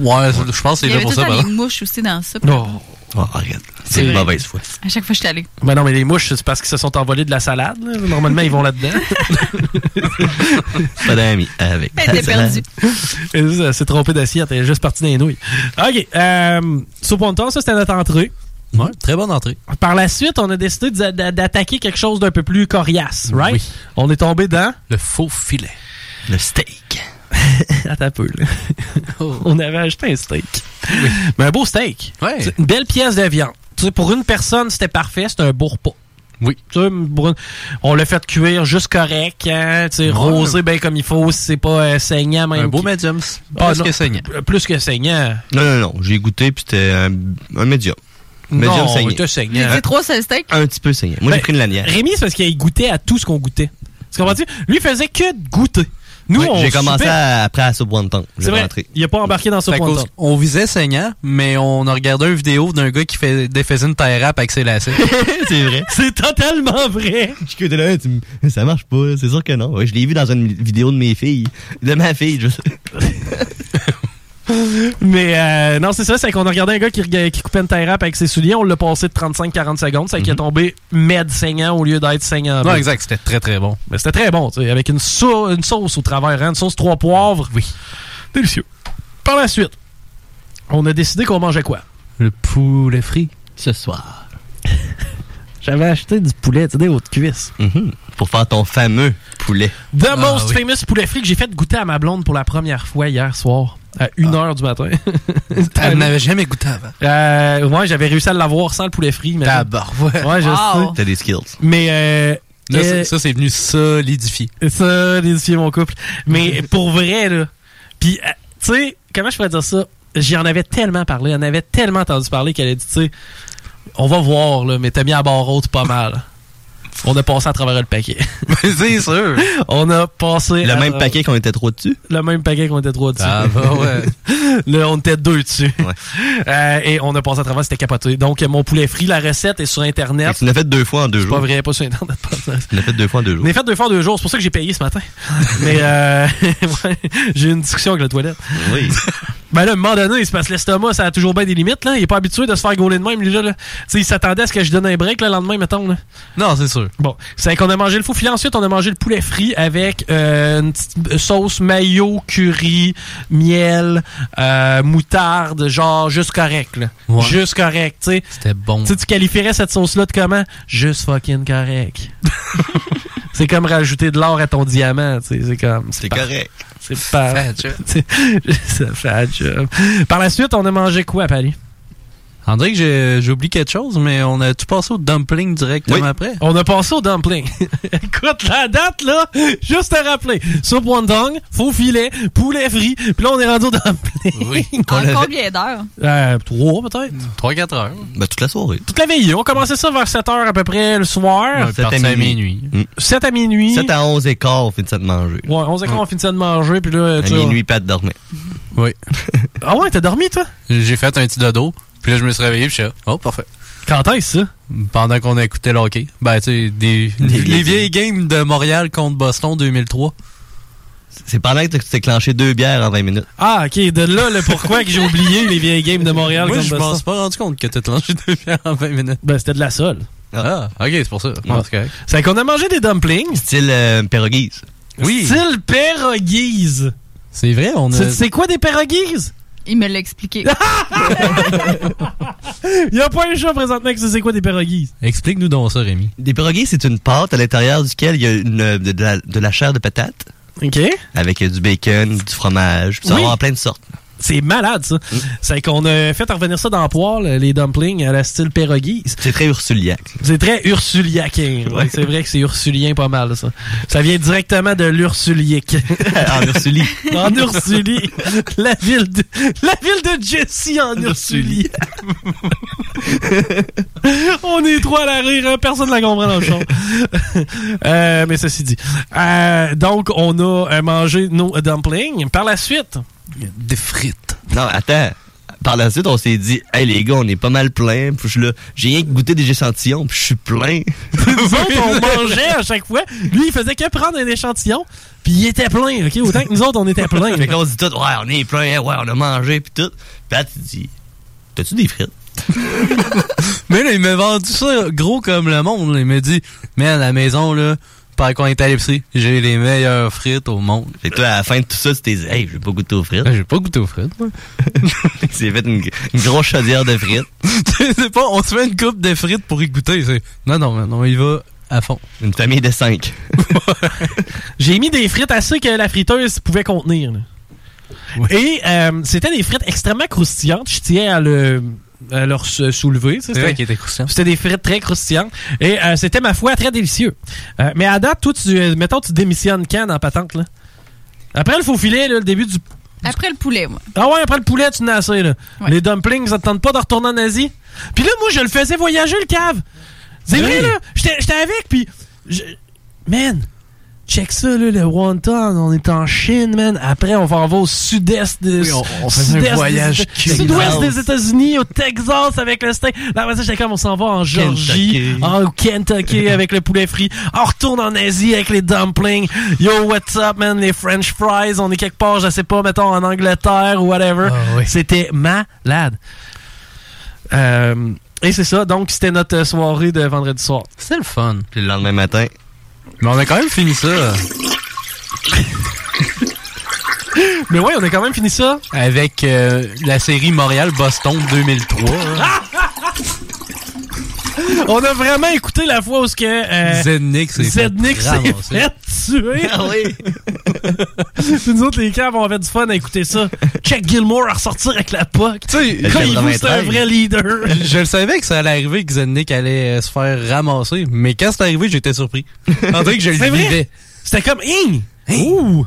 Ouais, je pense que c'est Il y là avait pour ça. par des mouches aussi dans ça. Non. Oh, arrête. C'est C'est une mauvaise foi. À chaque fois que je suis allée. Ben non, mais les mouches, c'est parce qu'ils se sont envolés de la salade. là. Normalement, ils vont là-dedans. Pas d'amis avec. Elle était perdue. [laughs] Elle s'est- trompée d'assiette. Elle est juste partie des nouilles. OK. Euh, soupe wonton, ça, c'était notre entrée. Ouais, très bonne entrée. Par la suite, on a décidé d'a- d'a- d'attaquer quelque chose d'un peu plus coriace, right? Oui. On est tombé dans... Le faux filet. Le steak. [laughs] Attends un peu, là. On avait acheté un steak. Mais un beau steak. Ouais. Une belle pièce de viande. Tu sais, pour une personne, c'était parfait. C'était un beau repas. Oui. Tu sais, on l'a fait cuire juste correct, hein, tu sais, Ouais. rosé bien comme il faut, si c'est pas euh, saignant même. Un beau qui- medium. Ah, Plus non, que saignant. Plus que saignant. Non, non, non. J'ai goûté, puis c'était un, un médium. Médium non, c'était J'ai saignant. dit trois seul steak? Un petit peu saigné. Moi, Ben, j'ai pris une lanière. Rémi, c'est parce qu'il goûtait à tout ce qu'on goûtait. Tu comprends-tu? Lui, il faisait que de goûter. Nous, Oui, on J'ai commencé à- après à Soup Wonton. C'est vrai, rentré. il a pas embarqué dans point qu'au- on visait saignant, mais on a regardé une vidéo d'un gars qui fait, défaisait une taille rap avec ses lacets. [laughs] c'est vrai. C'est totalement vrai. Je suis là, tu me- ça marche pas, c'est sûr que non. Ouais, je l'ai vu dans une vidéo de mes filles. De ma fille, je sais. [laughs] Mais euh, non, c'est ça, c'est qu'on a regardé un gars qui, coupait une taille rap avec ses souliers, on l'a passé de 35-40 secondes, c'est qu'il est tombé med saignant au lieu d'être saignant. non, exact, c'était très très bon. Mais c'était très bon, tu sais, avec une, sau- une sauce au travers, hein, une sauce trois poivres. Oui. Délicieux. Par la suite, on a décidé qu'on mangeait quoi? Le poulet frit. Ce soir. [laughs] J'avais acheté du poulet, tu sais, des hautes cuisses. Mhm. Pour faire ton fameux poulet. The Ah, most oui. famous poulet frit que j'ai fait goûter à ma blonde pour la première fois hier soir, à 1h du matin. [laughs] Elle n'avait jamais goûté avant. Euh, ouais, j'avais réussi à l'avoir sans le poulet frit. Mais Tabarouette. Ouais, je Wow. sais. T'as des skills. Mais euh, Là, euh, ça, ça, c'est venu solidifier. ça, d'édifier mon couple. Mais pour vrai, là. Puis, euh, tu sais, comment je pourrais dire ça? J'en avais tellement parlé, on avait tellement entendu parler qu'elle a dit, tu sais, on va voir, là, mais t'as mis à barre haute pas mal. On a passé à travers le paquet. [laughs] c'est sûr. On a passé. Le à même paquet qu'on était trop dessus? Le même paquet qu'on était trois dessus. Ah, bah ouais. [laughs] Là, on était deux dessus. Ouais. Euh, et on a passé à travers, c'était capoté. Donc, mon poulet frit, la recette est sur Internet. Tu l'as fait deux fois en deux C'est pas jours. vrai, pas sur Internet. pas Tu l'as fait deux fois en deux On jours. est fait deux fois en deux jours, c'est pour ça que j'ai payé ce matin. [laughs] Mais euh, ouais, j'ai eu une discussion avec la toilette. Oui. Ben là, à un moment donné, c'est parce que l'estomac, ça a toujours bien des limites. Là. Il est pas habitué de se faire gauler de même, déjà. Là. Tu sais, il s'attendait à ce que je donne un break le lendemain, mettons. Là. Non, c'est sûr. Bon, c'est qu'on a mangé le faux filet. Ensuite, on a mangé le poulet frit avec euh, une petite sauce mayo, curry, miel, euh, moutarde, genre juste correct. Là. Ouais. Juste correct, tu sais. C'était bon. Tu sais, tu qualifierais cette sauce-là de comment? Juste fucking correct. [laughs] c'est comme rajouter de l'or à ton diamant, tu sais. C'est comme... C'est correct. C'est pas... [laughs] Ça fait un job. Par la suite, on a mangé quoi à Paris? André, que j'ai oublié quelque chose, mais on a tout passé au dumpling directement Oui. après? On a passé au dumpling. [laughs] Écoute, la date, là, juste te rappeler. Soupe wonton, faux filet, poulet frit, puis là, on est rendu au dumpling. Oui. [laughs] En combien d'heures? Euh, trois, peut-être. 3-4 heures. Ben, toute la soirée. Toute la veille. On commençait ça vers 7 heures à peu près le soir. On est sept à parti à minuit. minuit. 7 à minuit. 7 à 11 et quart, on finit ça de manger. Ouais, 11 h on finissait de manger, puis là, À minuit, pas de dormir. Oui. [laughs] Ah ouais, t'as dormi, toi? J'ai fait un petit dodo, puis là, je me suis réveillé, puis je suis là, oh, parfait. Quand est-ce ça? Pendant qu'on écoutait le hockey. Ben, tu sais, des, Des les vieilles vieilles games de Montréal contre Boston 2003. C'est pendant que tu t'es clenché deux bières en 20 minutes. Ah, ok, de là le pourquoi que j'ai oublié les vieilles games de Montréal Moi, contre je Boston? m'en suis pas rendu compte que t'as tranché deux bières en 20 minutes. Ben, c'était de la sole. Ah, ok, c'est pour ça. Ah, c'est qu'on a mangé des dumplings. Style euh, pierogies. Oui. Style pierogies. C'est vrai, on a... C'est c'est quoi des pierogies? Il me l'a expliqué. [laughs] Il y a pas un chat présentement que c'est quoi des pierogies. Explique-nous donc ça, Rémi. Des pierogies, c'est une pâte à l'intérieur duquel il y a une, de, de la, de la chair de patate. OK. Avec euh, du bacon, du fromage. Puis ça Oui. va en plein de sortes. C'est malade, ça. Mm. C'est qu'on a fait revenir ça dans la poêle, les dumplings à la style pierogies. C'est très ursuliaque. C'est très ursuliaquin. [laughs] Ouais, C'est vrai que c'est ursulien pas mal, ça. Ça vient directement de l'ursulique. [laughs] en Ursulie. [laughs] en Ursulie. La ville de, la ville de Jessie en Ursulie. On est trois à la rire, hein, personne ne la comprend dans le champ. Euh, mais ceci dit. Euh, donc, on a euh, mangé nos dumplings. Par la suite, des frites. Non, attends. Par la suite, on s'est dit, hey les gars, on est pas mal plein. Puis je là, j'ai rien que goûté des échantillons, puis je suis plein. [laughs] nous autres, on mangeait à chaque fois. Lui, il faisait que prendre un échantillon, puis il était plein, OK? Autant que nous autres, on était [laughs] plein. fait qu'on se dit tout, ouais, on est plein, ouais, on a mangé, puis tout. Puis là, tu dis, t'as-tu des frites? [laughs] Mais là, il m'a vendu ça gros comme le monde. là. Il m'a dit, mais à la maison, là, par qu'on est à l'épicerie, j'ai les meilleures frites au monde. Que toi, à la fin de tout ça, tu t'es dit, hey, je vais pas goûter aux frites. J'ai pas goûté aux frites, moi. [laughs] Il s'est fait une, une grosse chaudière de frites. [laughs] c'est pas, on se fait une coupe de frites pour y goûter. c'est- Non, non, non, il va à fond. Une famille de cinq. [laughs] J'ai mis des frites assez que la friteuse pouvait contenir. là. Et euh, c'était des frites extrêmement croustillantes. Je tiens à le à leur se- soulever. C'était qu'il était croustillant. c'était des frites très croustillantes. Et euh, c'était, ma foi, très délicieux. Euh, mais à date, toi, tu, euh, mettons, tu démissionnes quand dans patente, là? Après le faux filet, là, le début du... Après le poulet, moi. Ah ouais, après le poulet, tu n'as assez, là. Ouais. Les dumplings, ça te tente pas de retourner en Asie? Puis là, moi, je le faisais voyager, le cave. C'est Oui. vrai, là. J'étais j'étais avec, puis... je- Man, check ça, là, le wonton. On est en Chine, man. Après, on va en va au sud-est de... Oui, on- on faisait un des voyage culinaire. Sud-ouest des États-Unis, au Texas, avec le steak. Là, après ça, j'étais comme, on s'en va en Georgie, en Kentucky [laughs] avec le poulet frit. On retourne en Asie avec les dumplings. Yo, what's up, man? Les French fries. On est quelque part, je sais pas, mettons, en Angleterre ou whatever. Ah oui. C'était malade. Euh, et c'est ça, donc c'était notre soirée de vendredi soir. C'est le fun. Puis le lendemain matin, Mais on a quand même fini ça Mais ouais, on a quand même fini ça. avec euh, la série Montréal-Boston 2003. hein. On a vraiment écouté la fois où ce que euh, Zednik s'est fait tuer. Ah oui. Puis [laughs] nous autres, les caves, on avait du fun à écouter ça. Check Gilmore à ressortir avec la POC. Tu sais, Quand il vous, c'est un 93. vrai leader. Je le savais que ça allait arriver que Zednik allait euh, se faire ramasser, mais quand c'est arrivé, j'étais surpris. [laughs] Dirait que je le vivais. C'était comme, Hing! Ouh!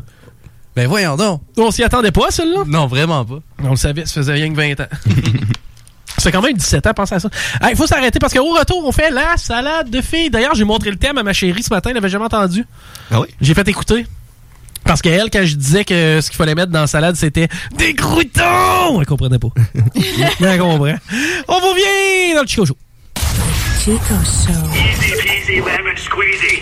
Ben voyons donc. On s'y attendait pas, celle-là? Non, vraiment pas. On le savait, ça faisait rien que 20 ans. [laughs] Ça fait quand même 17 ans, pensez à ça. Il faut s'arrêter parce qu'au retour, on fait la salade de filles. D'ailleurs, j'ai montré le thème à ma chérie ce matin, elle l'avait jamais entendu. Ah oui? J'ai fait écouter. Parce qu'elle, quand je disais que ce qu'il fallait mettre dans la salade, c'était des croutons! Elle comprenait pas. [laughs] elle comprend. On vous vient dans le Chico Show. Chico Show. Easy peasy lemon squeezy.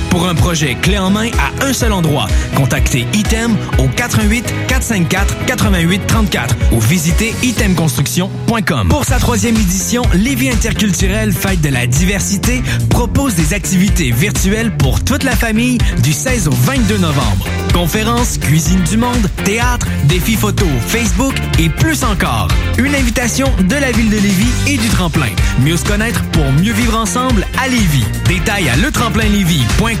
Pour un projet clé en main à un seul endroit, contactez Item au 88 454 88 34 ou visitez itemconstruction.com. Pour sa troisième édition, Lévis interculturel Fête de la diversité propose des activités virtuelles pour toute la famille du 16 au 22 novembre. Conférences, cuisine du monde, théâtre, défis photo, Facebook et plus encore. Une invitation de la ville de Lévis et du tremplin. Mieux se connaître pour mieux vivre ensemble à Lévis. Détails à letremplinlévis.com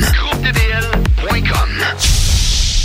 GroupeDBL.com.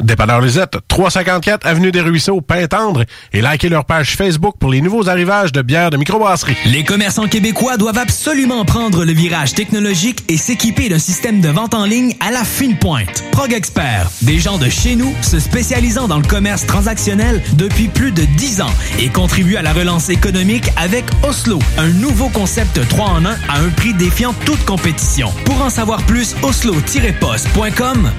Dépanneur Lisette, 354 Avenue des Ruisseaux, Pintendre, et likez leur page Facebook pour les nouveaux arrivages de bières de microbrasserie. Les commerçants québécois doivent absolument prendre le virage technologique et s'équiper d'un système de vente en ligne à la fine pointe. Prog Expert, des gens de chez nous se spécialisant dans le commerce transactionnel depuis plus de 10 ans et contribuent à la relance économique avec Oslo, un nouveau concept 3 en 1 à un prix défiant toute compétition. Pour en savoir plus, oslo-post.com,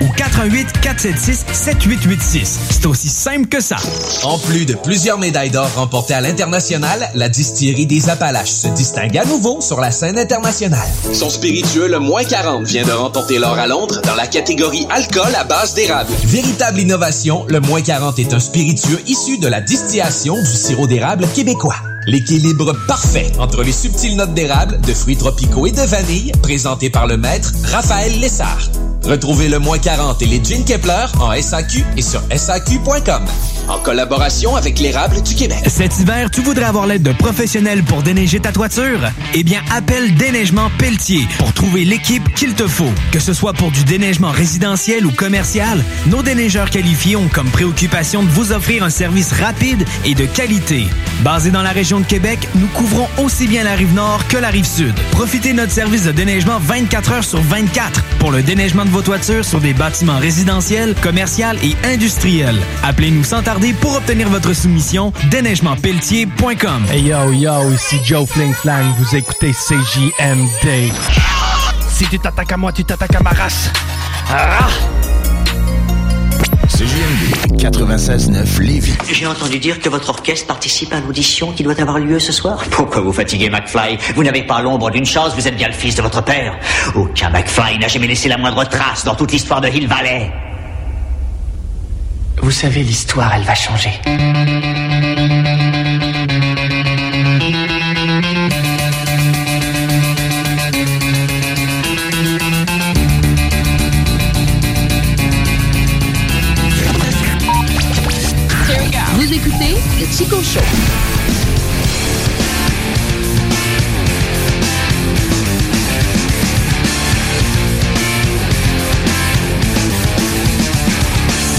Ou 88 476 7886. C'est aussi simple que ça. En plus de plusieurs médailles d'or remportées à l'international, la distillerie des Appalaches se distingue à nouveau sur la scène internationale. Son spiritueux, le moins 40, vient de remporter l'or à Londres dans la catégorie alcool à base d'érable. Véritable innovation, le moins 40 est un spiritueux issu de la distillation du sirop d'érable québécois. L'équilibre parfait entre les subtiles notes d'érable, de fruits tropicaux et de vanille, présenté par le maître Raphaël Lessard. Retrouvez le moins 40 et les Gin Kepler en SAQ et sur SAQ.com. En collaboration avec l'érable du Québec. Cet hiver, tu voudrais avoir l'aide de professionnels pour déneiger ta toiture? Eh bien, appelle Déneigement Pelletier pour trouver l'équipe qu'il te faut. Que ce soit pour du déneigement résidentiel ou commercial, nos déneigeurs qualifiés ont comme préoccupation de vous offrir un service rapide et de qualité. Basé dans la région de Québec, nous couvrons aussi bien la rive nord que la rive sud. Profitez de notre service de déneigement 24 heures sur 24 pour le déneigement de vos toitures sur des bâtiments résidentiels, commerciaux et industriels. Appelez-nous sans tarder pour obtenir votre soumission déneigementpelletier.com. Hey yo yo, ici Joe Fling Flang, vous écoutez CJMD. Si tu t'attaques à moi, tu t'attaques à ma race. Ah! CJMD 96.9 Lévis. J'ai entendu dire que votre orchestre participe à l'audition qui doit avoir lieu ce soir. Pourquoi vous fatiguez McFly? Vous n'avez pas l'ombre d'une chance, vous êtes bien le fils de votre père. Aucun McFly n'a jamais laissé la moindre trace dans toute l'histoire de Hill Valley. Vous savez, l'histoire, elle va changer. Chico Show.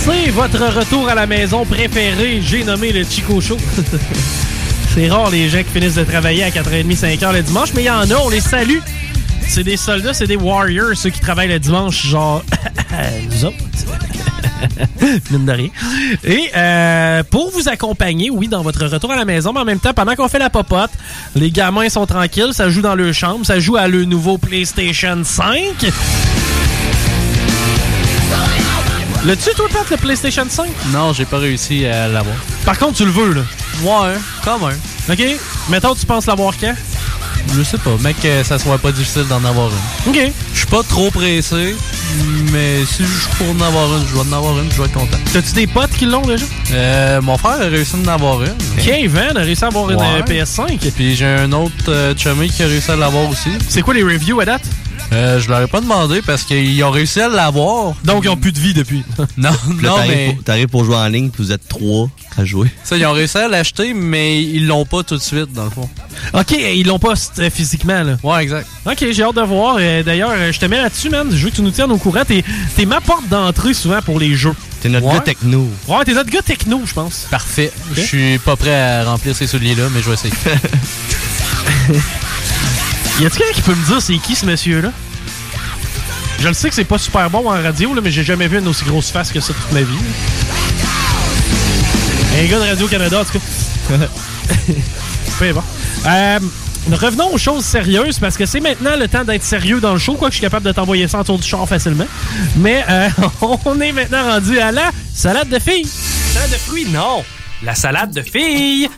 C'est votre retour à la maison préféré. J'ai nommé le Chico Show. [laughs] C'est rare les gens qui finissent de travailler à 4h30, 5h le dimanche, mais il y en a, on les salue. C'est des soldats, c'est des warriors, ceux qui travaillent le dimanche, genre. [coughs] [laughs] Mine de rien. Et euh, pour vous accompagner, oui, dans votre retour à la maison, mais en même temps, pendant qu'on fait la popote, les gamins sont tranquilles, ça joue dans leur chambre, ça joue à le nouveau PlayStation 5. L'as-tu, toi, Pat, le PlayStation 5? Non, j'ai pas réussi à l'avoir. Par contre, tu le veux, là. Ouais, quand même. OK? Mettons, tu penses l'avoir quand? Je sais pas, mec, que ça soit pas difficile d'en avoir une. OK. Je suis pas trop pressé, mais si je peux en avoir une, je vais en avoir une, je vais être content. T'as-tu des potes qui l'ont déjà? Euh, mon frère a réussi à en avoir une. Kevin a réussi à avoir une Ouais. euh, PS5. Puis j'ai un autre euh, chummy qui a réussi à l'avoir aussi. C'est quoi les reviews à date? Euh, je leur ai pas demandé parce qu'ils ont réussi à l'avoir. Donc ils ont plus de vie depuis. [laughs] non, non, t'arrives mais pour- T'arrives pour jouer en ligne, puis vous êtes trois à jouer. ça, ils ont réussi à l'acheter, mais ils l'ont pas tout de suite, dans le fond. OK, ils l'ont pas euh, physiquement, là. Ouais, exact. OK, j'ai hâte de voir. Euh, D'ailleurs, euh, je te mets là-dessus, man. Je veux que tu nous tiennes au courant. T'es t'es ma porte d'entrée souvent pour les jeux. T'es notre Ouais. gars techno. Ouais, t'es notre gars techno, je pense. Parfait. Je suis pas prêt à remplir ces souliers-là, mais je vais essayer. [laughs] Y a-t-il quelqu'un qui peut me dire c'est qui ce monsieur-là? Je le sais que c'est pas super bon en radio, là, mais j'ai jamais vu une aussi grosse face que ça toute ma vie. Un gars de Radio-Canada, en tout cas. [laughs] Peu importe. Euh, revenons aux choses sérieuses, parce que c'est maintenant le temps d'être sérieux dans le show, quoi que je suis capable de t'envoyer ça autour du char facilement. Mais euh, [laughs] on est maintenant rendu à la salade de filles. Salade de fruits, non. La salade de filles.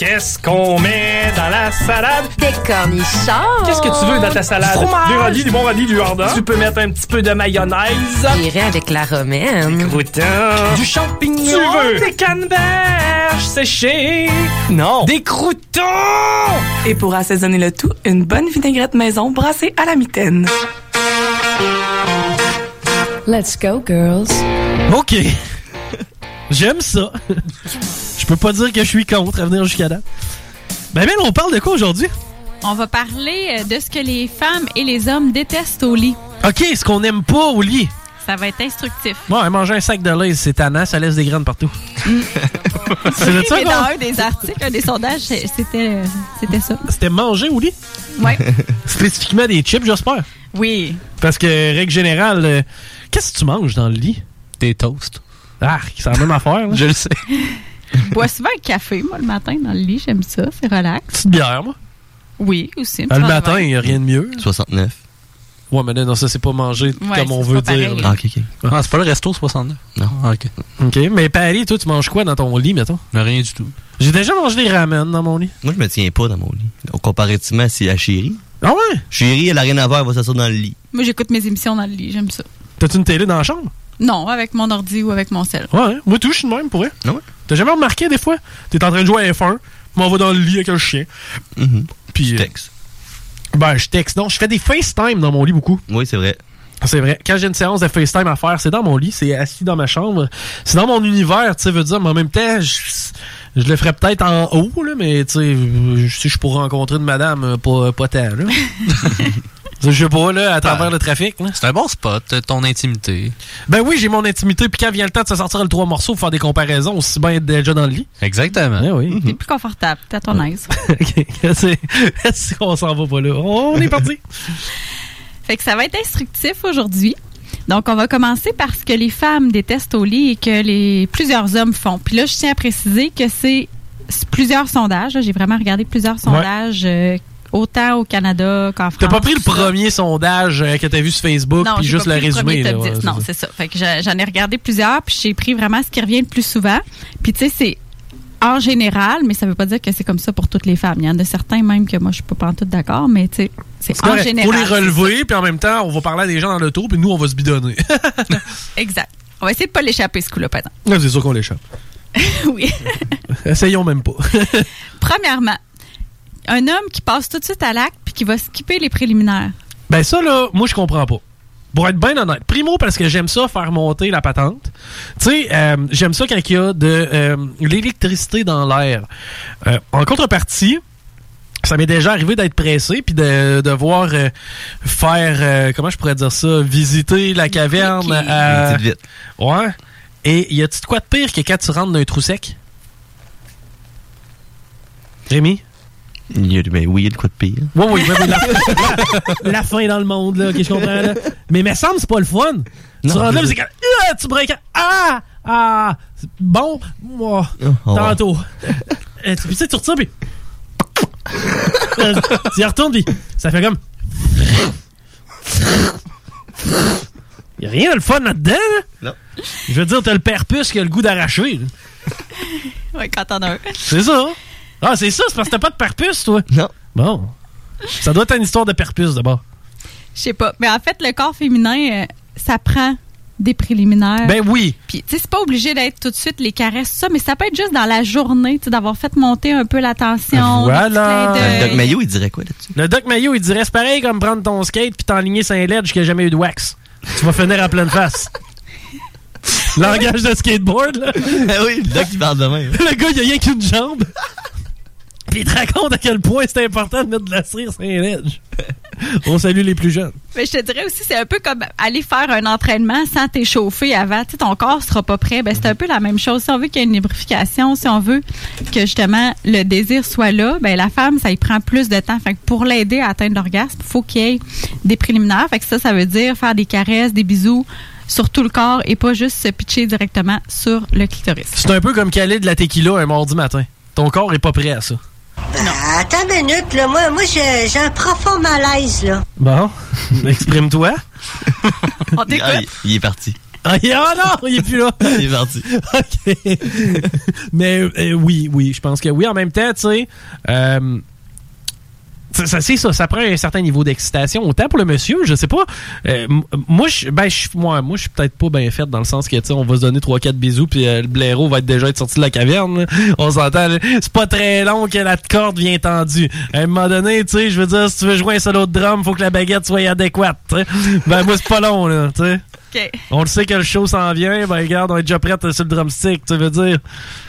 Qu'est-ce qu'on met dans la salade? Des cornichons. Qu'est-ce que tu veux dans ta salade? Du radis, du bon radis, du hardin. Tu peux mettre un petit peu de mayonnaise. J'irai avec la romaine. Des croûtons. Du champignon. Tu veux? Des canneberges séchées? Non. Des croûtons. Et pour assaisonner le tout, une bonne vinaigrette maison brassée à la mitaine. Let's go, girls. OK. [laughs] J'aime ça. [laughs] Je peux pas dire que je suis contre à venir jusqu'à là. Ben, ben, on parle de quoi aujourd'hui? On va parler euh, de ce que les femmes et les hommes détestent au lit. OK, ce qu'on aime pas au lit. Ça va être instructif. Ouais, manger un sac de lait, c'est tannant, ça laisse des graines partout. [laughs] c'est de ça Mais dans un des articles, un des sondages, c'était c'était ça. C'était manger au lit? Ouais. [laughs] Spécifiquement des chips, j'espère? Oui. Parce que, règle générale, euh, qu'est-ce que tu manges dans le lit? Des toasts. Ah, c'est la même affaire. Je le sais. [laughs] Je bois souvent un café, moi, le matin, dans le lit. J'aime ça. C'est relax. Petite bière, moi. Oui, aussi. Ah, le matin, il n'y a rien de mieux. 69. Ouais, mais là, non, ça, c'est pas manger Ouais, comme on veut dire. Ah, ok, ok. Ah, c'est pas le resto 69? Non. Ah, ok. OK, mais Paris, toi, tu manges quoi dans ton lit, mettons? Rien du tout. J'ai déjà mangé des ramen dans mon lit. Moi, je me tiens pas dans mon lit. Comparativement, c'est la chérie. Ah ouais? Chérie, elle a rien à voir, elle va s'asseoir dans le lit. Moi, j'écoute mes émissions dans le lit. J'aime ça. T'as-tu une télé dans la chambre? Non, avec mon ordi ou avec mon sel. Ouais, hein? moi, tout, je suis de même, pour vrai. Ah ouais? T'as jamais remarqué, des fois? T'es en train de jouer à F1, m'en va dans le lit avec un chien. Mhm. Puis. euh, texte. Ben, je texte. Non, je fais des FaceTime dans mon lit beaucoup. Oui, c'est vrai. C'est vrai. Quand j'ai une séance de FaceTime à faire, c'est dans mon lit, c'est assis dans ma chambre. C'est dans mon univers, tu sais, veut dire, mais en même temps, je, je le ferais peut-être en haut, là, mais tu sais, je sais, je pourrais rencontrer une madame, pas, pas tant, là. [laughs] je sais pas, là, à travers le trafic. C'est un bon spot, euh, ton intimité. Ben oui, j'ai mon intimité, puis quand vient le temps de se sortir le trois morceaux pour faire des comparaisons, aussi bien être déjà dans le lit. Exactement. Eh oui. C'est plus confortable. T'es à ton aise. [laughs] Qu'on s'en va pas là. On est parti. [laughs] Fait que ça va être instructif aujourd'hui. Donc, on va commencer par ce que les femmes détestent au lit et que les plusieurs hommes font. Puis là, je tiens à préciser que c'est plusieurs sondages. J'ai vraiment regardé plusieurs sondages, euh, autant au Canada qu'en France. T'as pas pris le tout premier sondage euh, que t'as vu sur Facebook, puis juste le résumé. là, ouais, 10. c'est non, c'est ça. Fait que j'a- j'en ai regardé plusieurs, puis j'ai pris vraiment ce qui revient le plus souvent. Puis tu sais, c'est en général, mais ça veut pas dire que c'est comme ça pour toutes les femmes. Il y en a certains même que moi je suis pas pantoute d'accord, mais tu sais, c'est en général. Faut les relever, puis en même temps, on va parler à des gens dans le tour, puis nous, on va se bidonner. [laughs] Exact. On va essayer de pas l'échapper ce coup-là, par exemple. C'est sûr qu'on l'échappe. [laughs] oui. Essayons même pas. [laughs] Premièrement, un homme qui passe tout de suite à l'acte puis qui va skipper les préliminaires. ben ça, là, moi, je comprends pas. Pour être bien honnête. Primo, parce que j'aime ça faire monter la patente. Tu sais, euh, j'aime ça quand il y a de euh, l'électricité dans l'air. Euh, en contrepartie, ça m'est déjà arrivé d'être pressé puis de devoir euh, faire euh, comment je pourrais dire ça visiter la caverne à vite. ouais et y a-tu de quoi de pire que quand tu rentres dans un trou sec? Rémi? Il y a, ben oui, il y a de quoi de pire. oui, oui, oui, oui, la, la- la fin dans le monde, là, que je comprends, là. Mais me semble, c'est pas le fun. tu Non, rentres là, c'est quand, Ah, tu breaks, ah, ah, c'est bon, moi, Oh, tantôt. Euh, tu puis tu sais, tu retires, puis Euh, tu y retournes, puis ça fait comme... Y a rien de le fun là-dedans, là. Non. Je veux dire, t'as le père-puce qui a le goût d'arracher. Ouais, quand t'en as un. C'est ça. Hein? Ah, c'est ça, c'est parce que t'as pas de père-puce, toi. Non. Bon. Ça doit être une histoire de père-puce, d'abord. Je sais pas. Mais en fait, le corps féminin, euh, ça prend des préliminaires. Ben oui. Puis, tu sais, c'est pas obligé d'être tout de suite les caresses, ça, mais ça peut être juste dans la journée, tu sais, d'avoir fait monter un peu la tension. Voilà. d'œil. Doc Mayo, il dirait quoi là-dessus? Le Doc Mayo, il dirait c'est pareil comme prendre ton skate puis t'enligner saint ledge jusqu'à jamais eu de wax. Tu vas finir à pleine face. [laughs] Langage de skateboard, là. Ah [laughs] oui, le Doc, il parle de même. Le gars, il a rien qu'une jambe. Puis il te raconte à quel point c'est important de mettre de la cire sur un [laughs] edge. On salue les plus jeunes. Mais je te dirais aussi, c'est un peu comme aller faire un entraînement sans t'échauffer avant. Tu sais, ton corps sera pas prêt. Ben, c'est un peu la même chose. Si on veut qu'il y ait une lubrification, si on veut que justement le désir soit là, ben la femme, ça y prend plus de temps. Fait que pour l'aider à atteindre l'orgasme, il faut qu'il y ait des préliminaires. Fait que ça, ça veut dire faire des caresses, des bisous sur tout le corps et pas juste se pitcher directement sur le clitoris. C'est un peu comme caler de la tequila un mardi matin. Ton corps est pas prêt à ça. Attends une minute, là. Moi, moi j'ai j'ai un profond malaise, là. Bon, [laughs] exprime-toi. [laughs] On t'écoute. Ah, il, il est parti. Ah, il- ah non, il est plus là. [laughs] Il est parti. OK. Mais euh, oui, oui, je pense que oui. En même temps, tu sais, euh, ça, c'est ça, ça prend un certain niveau d'excitation. Autant pour le monsieur, je sais pas. euh, moi, je, ben, moi, moi, je suis peut-être pas bien fait dans le sens que, tu on va se donner 3-4 bisous, puis euh, le blaireau va être déjà être sorti de la caverne. On s'entend. C'est pas très long que la corde vient tendue. À un moment donné, tu sais, je veux dire, si tu veux jouer un solo de drum, faut que la baguette soit adéquate. tu sais. Ben, moi, c'est pas long, là, tu sais. On le sait que le show s'en vient, ben regarde, on est déjà prêt sur le drumstick, tu veux dire.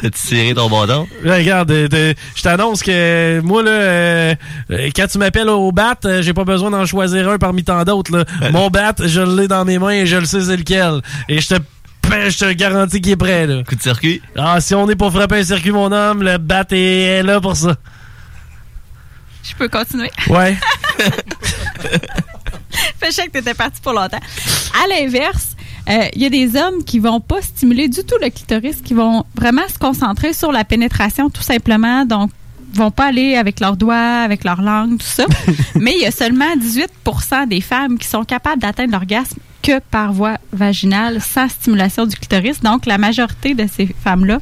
T'as-tu serré ton bâton? Là, regarde, euh, euh, je t'annonce que moi, là, euh, euh, quand tu m'appelles au bat, euh, j'ai pas besoin d'en choisir un parmi tant d'autres. là. Mon bat, je l'ai dans mes mains et je le sais c'est lequel. Et je te ben, je te garantis qu'il est prêt, là. Coup de circuit? Ah, si on est pour frapper un circuit, mon homme, le bat est, est là pour ça. Je peux continuer. Ouais. [laughs] Fait que je sais que t'étais parti pour longtemps. À l'inverse, euh, il y a des hommes qui vont pas stimuler du tout le clitoris, qui vont vraiment se concentrer sur la pénétration tout simplement. Donc, vont pas aller avec leurs doigts, avec leur langue, tout ça. [laughs] Mais il y a seulement 18% des femmes qui sont capables d'atteindre l'orgasme que par voie vaginale, sans stimulation du clitoris. Donc, la majorité de ces femmes-là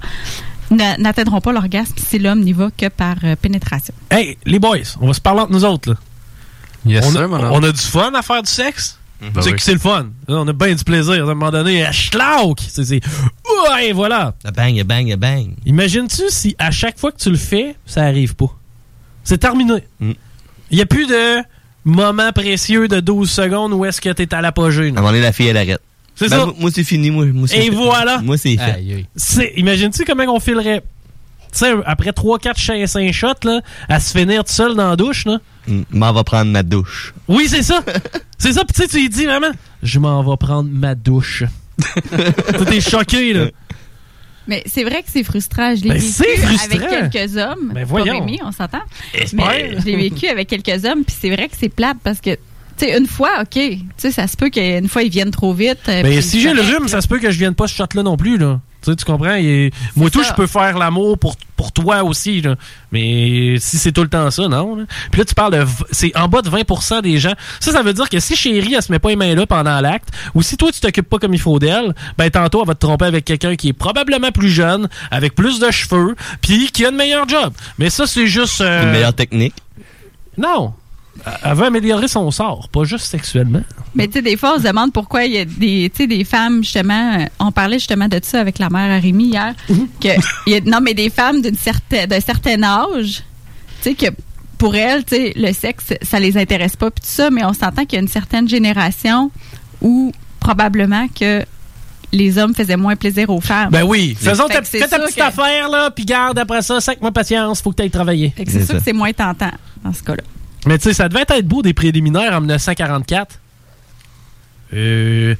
n'atteindront pas l'orgasme si l'homme n'y va que par euh, pénétration. Hey, les boys, on va se parler entre nous autres, là. Yes, on, a, on a du fun à faire du sexe? Ben c'est oui. que c'est le fun. On a bien du plaisir. À un moment donné, schlauk! C'est, c'est, ouais, voilà. Bang, bang, bang. Imagines-tu si à chaque fois que tu le fais, ça arrive pas? C'est terminé. Il n'y a plus de moment précieux de 12 secondes où est-ce que t'es à l'apogée. À un moment donné, la fille, elle arrête. C'est Ben, ça. Moi, c'est fini. Moi, moi, c'est Et fait. voilà. Moi, c'est fait. Aïe, aïe. C'est, imagines-tu comment on filerait? Tu sais, après 3-4 5 shots, là, à se finir tout seul dans la douche, là. M'en va prendre ma douche. Oui, c'est ça. [laughs] c'est ça. Puis tu sais, tu lui dis vraiment, je m'en vais prendre ma douche. [laughs] T'es choqué, là. Mais c'est vrai que c'est frustrant. Je l'ai Ben, vécu avec quelques hommes. Ben, Pas voyons. Rémi, on s'entend. Mais je l'ai vécu avec quelques hommes, puis c'est vrai que c'est plate parce que, tu sais, une fois, OK, tu sais, ça se peut qu'une fois, ils viennent trop vite. euh, Ben, si j'ai le rhume, ça se peut que je vienne pas ce shot-là non plus, là. Tu sais, tu comprends? Il est- Moi, tout, je peux faire l'amour pour, pour toi aussi, là. Mais si c'est tout le temps ça, non. là. Puis là, tu parles de... v- C'est en bas de 20% des gens. Ça, ça veut dire que si chérie, elle se met pas les mains là pendant l'acte, ou si toi, tu t'occupes pas comme il faut d'elle, ben tantôt, elle va te tromper avec quelqu'un qui est probablement plus jeune, avec plus de cheveux, puis qui a une meilleure job. Mais ça, c'est juste... euh, Une meilleure technique? Non. Elle veut améliorer son sort, pas juste sexuellement. Mais tu sais, des fois, on se demande pourquoi il y a des, tu sais, des femmes, justement, euh, on parlait justement de ça avec la mère à Rémi hier, que, il y a, non, mais des femmes d'une certaine, d'un certain âge, tu sais, que pour elles, tu sais, le sexe, ça les intéresse pas, puis tout ça, mais on s'entend qu'il y a une certaine génération où probablement que les hommes faisaient moins plaisir aux femmes. Ben oui, faisons ta, que fais petite que- affaire, là, puis garde après ça, sac ma patience, faut que tu ailles travailler. Que c'est sûr que c'est moins tentant dans ce cas-là. Mais tu sais, ça devait être beau des préliminaires en 1944. Euh.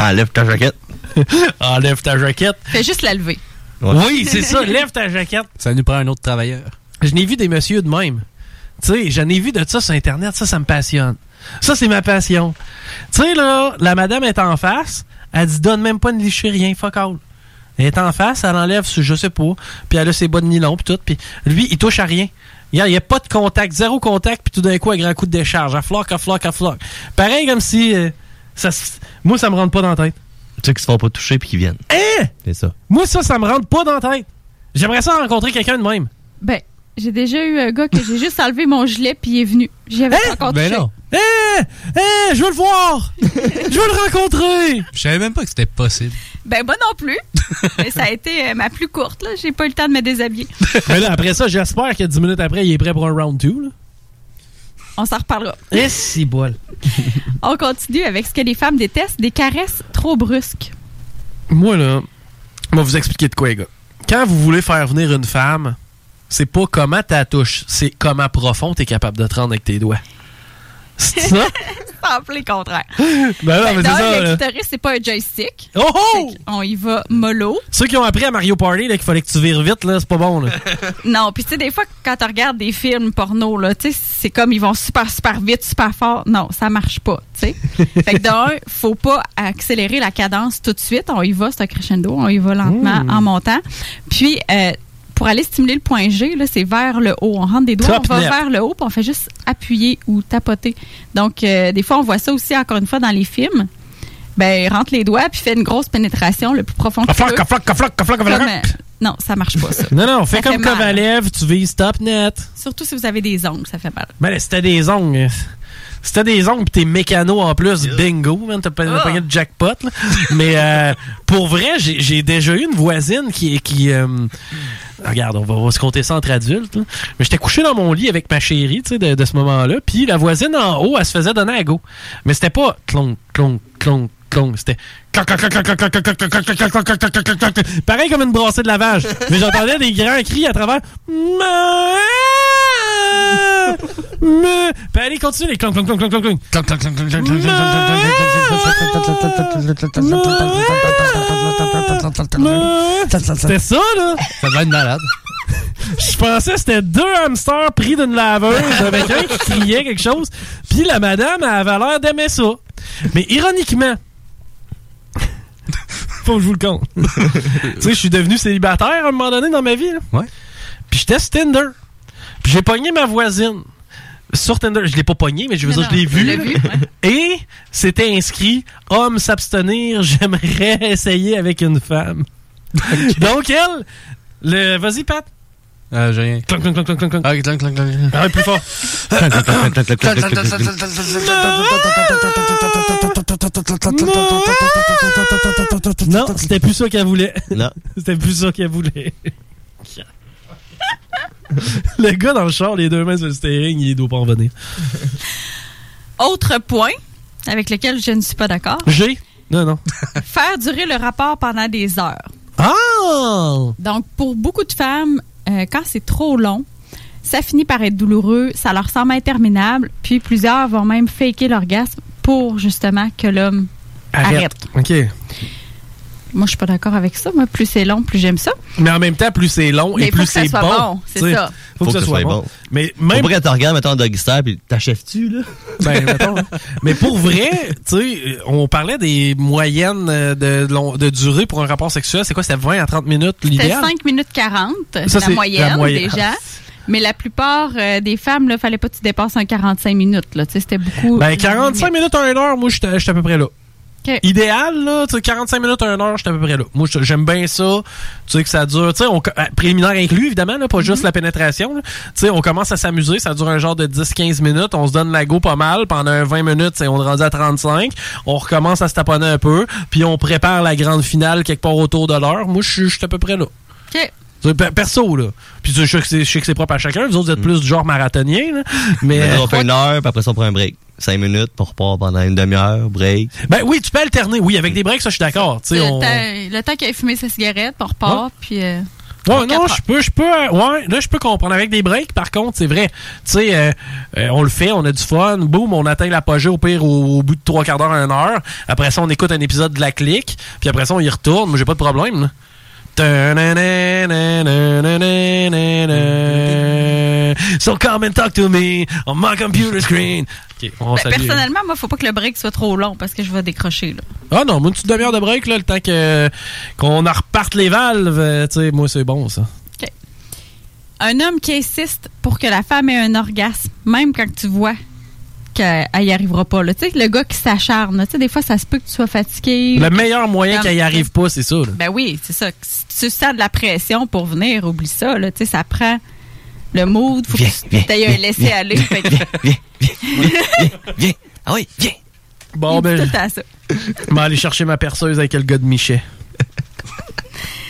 Enlève [laughs] ta jaquette. [laughs] Enlève ta jaquette. Fais juste la lever. Oui, c'est ça, lève ta jaquette. Ça nous prend un autre travailleur. Je n'ai vu des messieurs de même. Tu sais, j'en ai vu de ça sur Internet, ça, ça me passionne. Ça, c'est ma passion. Tu sais, là, la madame est en face, elle dit donne même pas de licher rien, fuck all. Elle est en face, elle enlève, ce- je sais pas, puis elle a ses bas de nylon, puis tout, puis lui, il touche à rien. Il n'y a, pas de contact, zéro contact, puis tout d'un coup, un grand coup de décharge, à floc, à floc, à floc. Pareil comme si, euh, ça, se- moi, ça me rentre pas dans la tête. Tu sais qu'ils se font pas toucher puis qu'ils viennent. Hein? C'est ça. Moi, ça, ça me rentre pas dans la tête. J'aimerais ça rencontrer quelqu'un de même. Ben, j'ai déjà eu un gars que j'ai juste enlevé mon gilet puis il est venu. J'y avais pas encore touché. Eh! Eh! Je veux le voir! je veux le rencontrer! Je savais même pas que c'était possible. Ben, moi non plus. Mais ça a été euh, ma plus courte, là. J'ai pas eu le temps de me déshabiller. [laughs] Mais là, après ça, j'espère que 10 minutes après, il est prêt pour un round 2. On s'en reparlera. Eh, si bol. On continue avec ce que les femmes détestent, des caresses trop brusques. Moi, là, On va vous expliquer de quoi, les gars. Quand vous voulez faire venir une femme, c'est pas comment tu la touches, c'est comment profond tu es capable de te rendre avec tes doigts. C'est ça? C'est en plein contraire. Ben non, mais c'est ça. le là. c'est pas un joystick. Oh oh! On y va mollo. Ceux qui ont appris à Mario Party là, qu'il fallait que tu vires vite, là, c'est pas bon. Là. [laughs] Non, puis tu sais, des fois, quand tu regardes des films porno, là, tu sais, c'est comme ils vont super, super vite, super fort. Non, ça marche pas, tu sais. [laughs] fait que d'un, faut pas accélérer la cadence tout de suite. On y va, c'est un crescendo, on y va lentement Mmh. en montant. Puis, euh, pour aller stimuler le point G, là, c'est vers le haut. On rentre des doigts, Top on va net. vers le haut, puis on fait juste appuyer ou tapoter. Donc, euh, des fois, on voit ça aussi, encore une fois, dans les films. Ben, rentre les doigts, puis fait une grosse pénétration le plus profond que tu peux. Comme, euh, non, ça marche pas, ça. [laughs] Non, non, fais comme. Kovalev, tu vises top net. Surtout si vous avez des ongles, ça fait mal. Ben, là, c'était des ongles. C'était des ongles pis t'es mécano en plus, bingo, man, t'as pas pogné de jackpot. là. Mais euh, pour vrai, j'ai j'ai déjà eu une voisine qui... qui euh, regarde, on va, on va se compter ça entre adultes. là. Mais j'étais couché dans mon lit avec ma chérie, tu sais, de, de ce moment-là. Puis la voisine en haut, elle se faisait donner à go. Mais c'était pas clonk, clonk, clonk, c'était. Pareil comme une brassée de lavage. Mais j'entendais des grands cris à travers. Mais. Allez, continue les clong, clong. C'était ça, là. Ça va être malade. Je pensais que c'était deux hamsters pris d'une laveuse avec un qui criait quelque chose. Puis la madame elle avait l'air d'aimer ça. Mais ironiquement, faut que je vous le compte. tu sais, je suis devenu célibataire à un moment donné dans ma vie. là. Ouais. Puis j'étais sur Tinder. Puis j'ai pogné ma voisine. Sur Tinder, je l'ai pas pogné, mais je veux Non, dire, je l'ai vu. ouais. Et c'était inscrit homme s'abstenir, j'aimerais essayer avec une femme. Donc elle, le vas-y Pat. Euh, j'ai rien. Clonk, clonk, clonk, clonk, clonk. Ah, clonk, clonk, clonk. Ah plus fort. Non, c'était plus ça qu'elle voulait. Non. [laughs] C'était plus ça qu'elle voulait. [laughs] le gars dans le char, les deux mains sur le steering, il doit pas en venir. Autre point avec lequel je ne suis pas d'accord. J'ai? Non, non. [laughs] Faire durer le rapport pendant des heures. Ah! Donc, pour beaucoup de femmes, euh, quand c'est trop long, ça finit par être douloureux, ça leur semble interminable, puis plusieurs vont même faker l'orgasme pour justement que l'homme arrête. OK. Moi, je suis pas d'accord avec ça. Moi, plus c'est long, plus j'aime ça. Mais en même temps, plus c'est long Mais et faut plus que c'est soit bon. bon, c'est Tu ça. Faut, que, ça soit bon. Mais même Faut pas qu'elle te regarde, mettons, doggy style, puis t'achèves-tu, là? [laughs] Ben, mettons. Mais pour vrai, tu sais, on parlait des moyennes de, long- de durée pour un rapport sexuel. C'est quoi? C'était 20 à 30 minutes C'était l'idéal? 5 minutes 40, Ça, la, moyenne, la moyenne. déjà. [laughs] Mais la plupart euh, des femmes, il fallait pas que tu dépasses un 45 minutes. Là. C'était beaucoup. Ben, 45 minutes à 1 heure, moi, j'étais j'étais à peu près là. Idéal, là, tu sais, 45 minutes à 1 heure, j'étais à peu près là. Moi, j'aime bien ça. Tu sais, que ça dure, tu sais, on- euh, préliminaire inclus, évidemment, là, pas juste la pénétration. là. Tu sais, on commence à s'amuser, ça dure un genre de 10-15 minutes, on se donne la go pas mal. Pendant un 20 minutes, on est rendu à 35. On recommence à se taponner un peu, puis on prépare la grande finale quelque part autour de l'heure. Moi, je suis je suis à peu près là. OK. Perso, là. Puis je sais que c'est- propre à chacun. Vous autres, vous êtes plus du genre marathonien, là. Mais, Mais on fait une heure, puis après ça, on prend un break. Cinq minutes, puis on repart pendant une demi-heure, break. Ben oui, tu peux alterner. Oui, avec des breaks, ça, je suis d'accord. Tu sais, Le, on- le temps qu'il a fumé sa cigarette, puis on repart, puis. euh, Ouais, non, je peux, je peux, euh, ouais, là, je peux comprendre. Avec des breaks, par contre, c'est vrai. Tu sais, euh, euh, on le fait, on a du fun, boum, on atteint l'apogée au pire au, au bout de trois quarts d'heure à une heure. Après ça, on écoute un épisode de la clique, puis après ça, on y retourne. Moi, j'ai pas de problème, là. So come and talk to me on my computer screen. Ok, on ben, personnellement, moi, faut pas que le break soit trop long parce que je vais décrocher. Là. Ah non, moi, une petite demi-heure de break, là, le temps que qu'on en reparte les valves, euh, tu sais, moi, c'est bon, ça. Un homme qui insiste pour que la femme ait un orgasme, même quand tu vois qu'elle y arrivera pas. là. Tu sais, le gars qui s'acharne, là, tu sais, des fois, ça se peut que tu sois fatigué. Le meilleur moyen qu'elle y arrive pas, c'est ça, là. Ben oui, c'est ça. Si tu sens de la pression pour venir, oublie ça. Là, tu sais, ça prend le mood. Faut Viens, que viens, tu aies un viens, laisser-aller. viens, Fait que- Viens! Ah oui, viens! Bon, ben, tout le temps ça. je vais aller chercher ma perceuse avec le gars de Michet.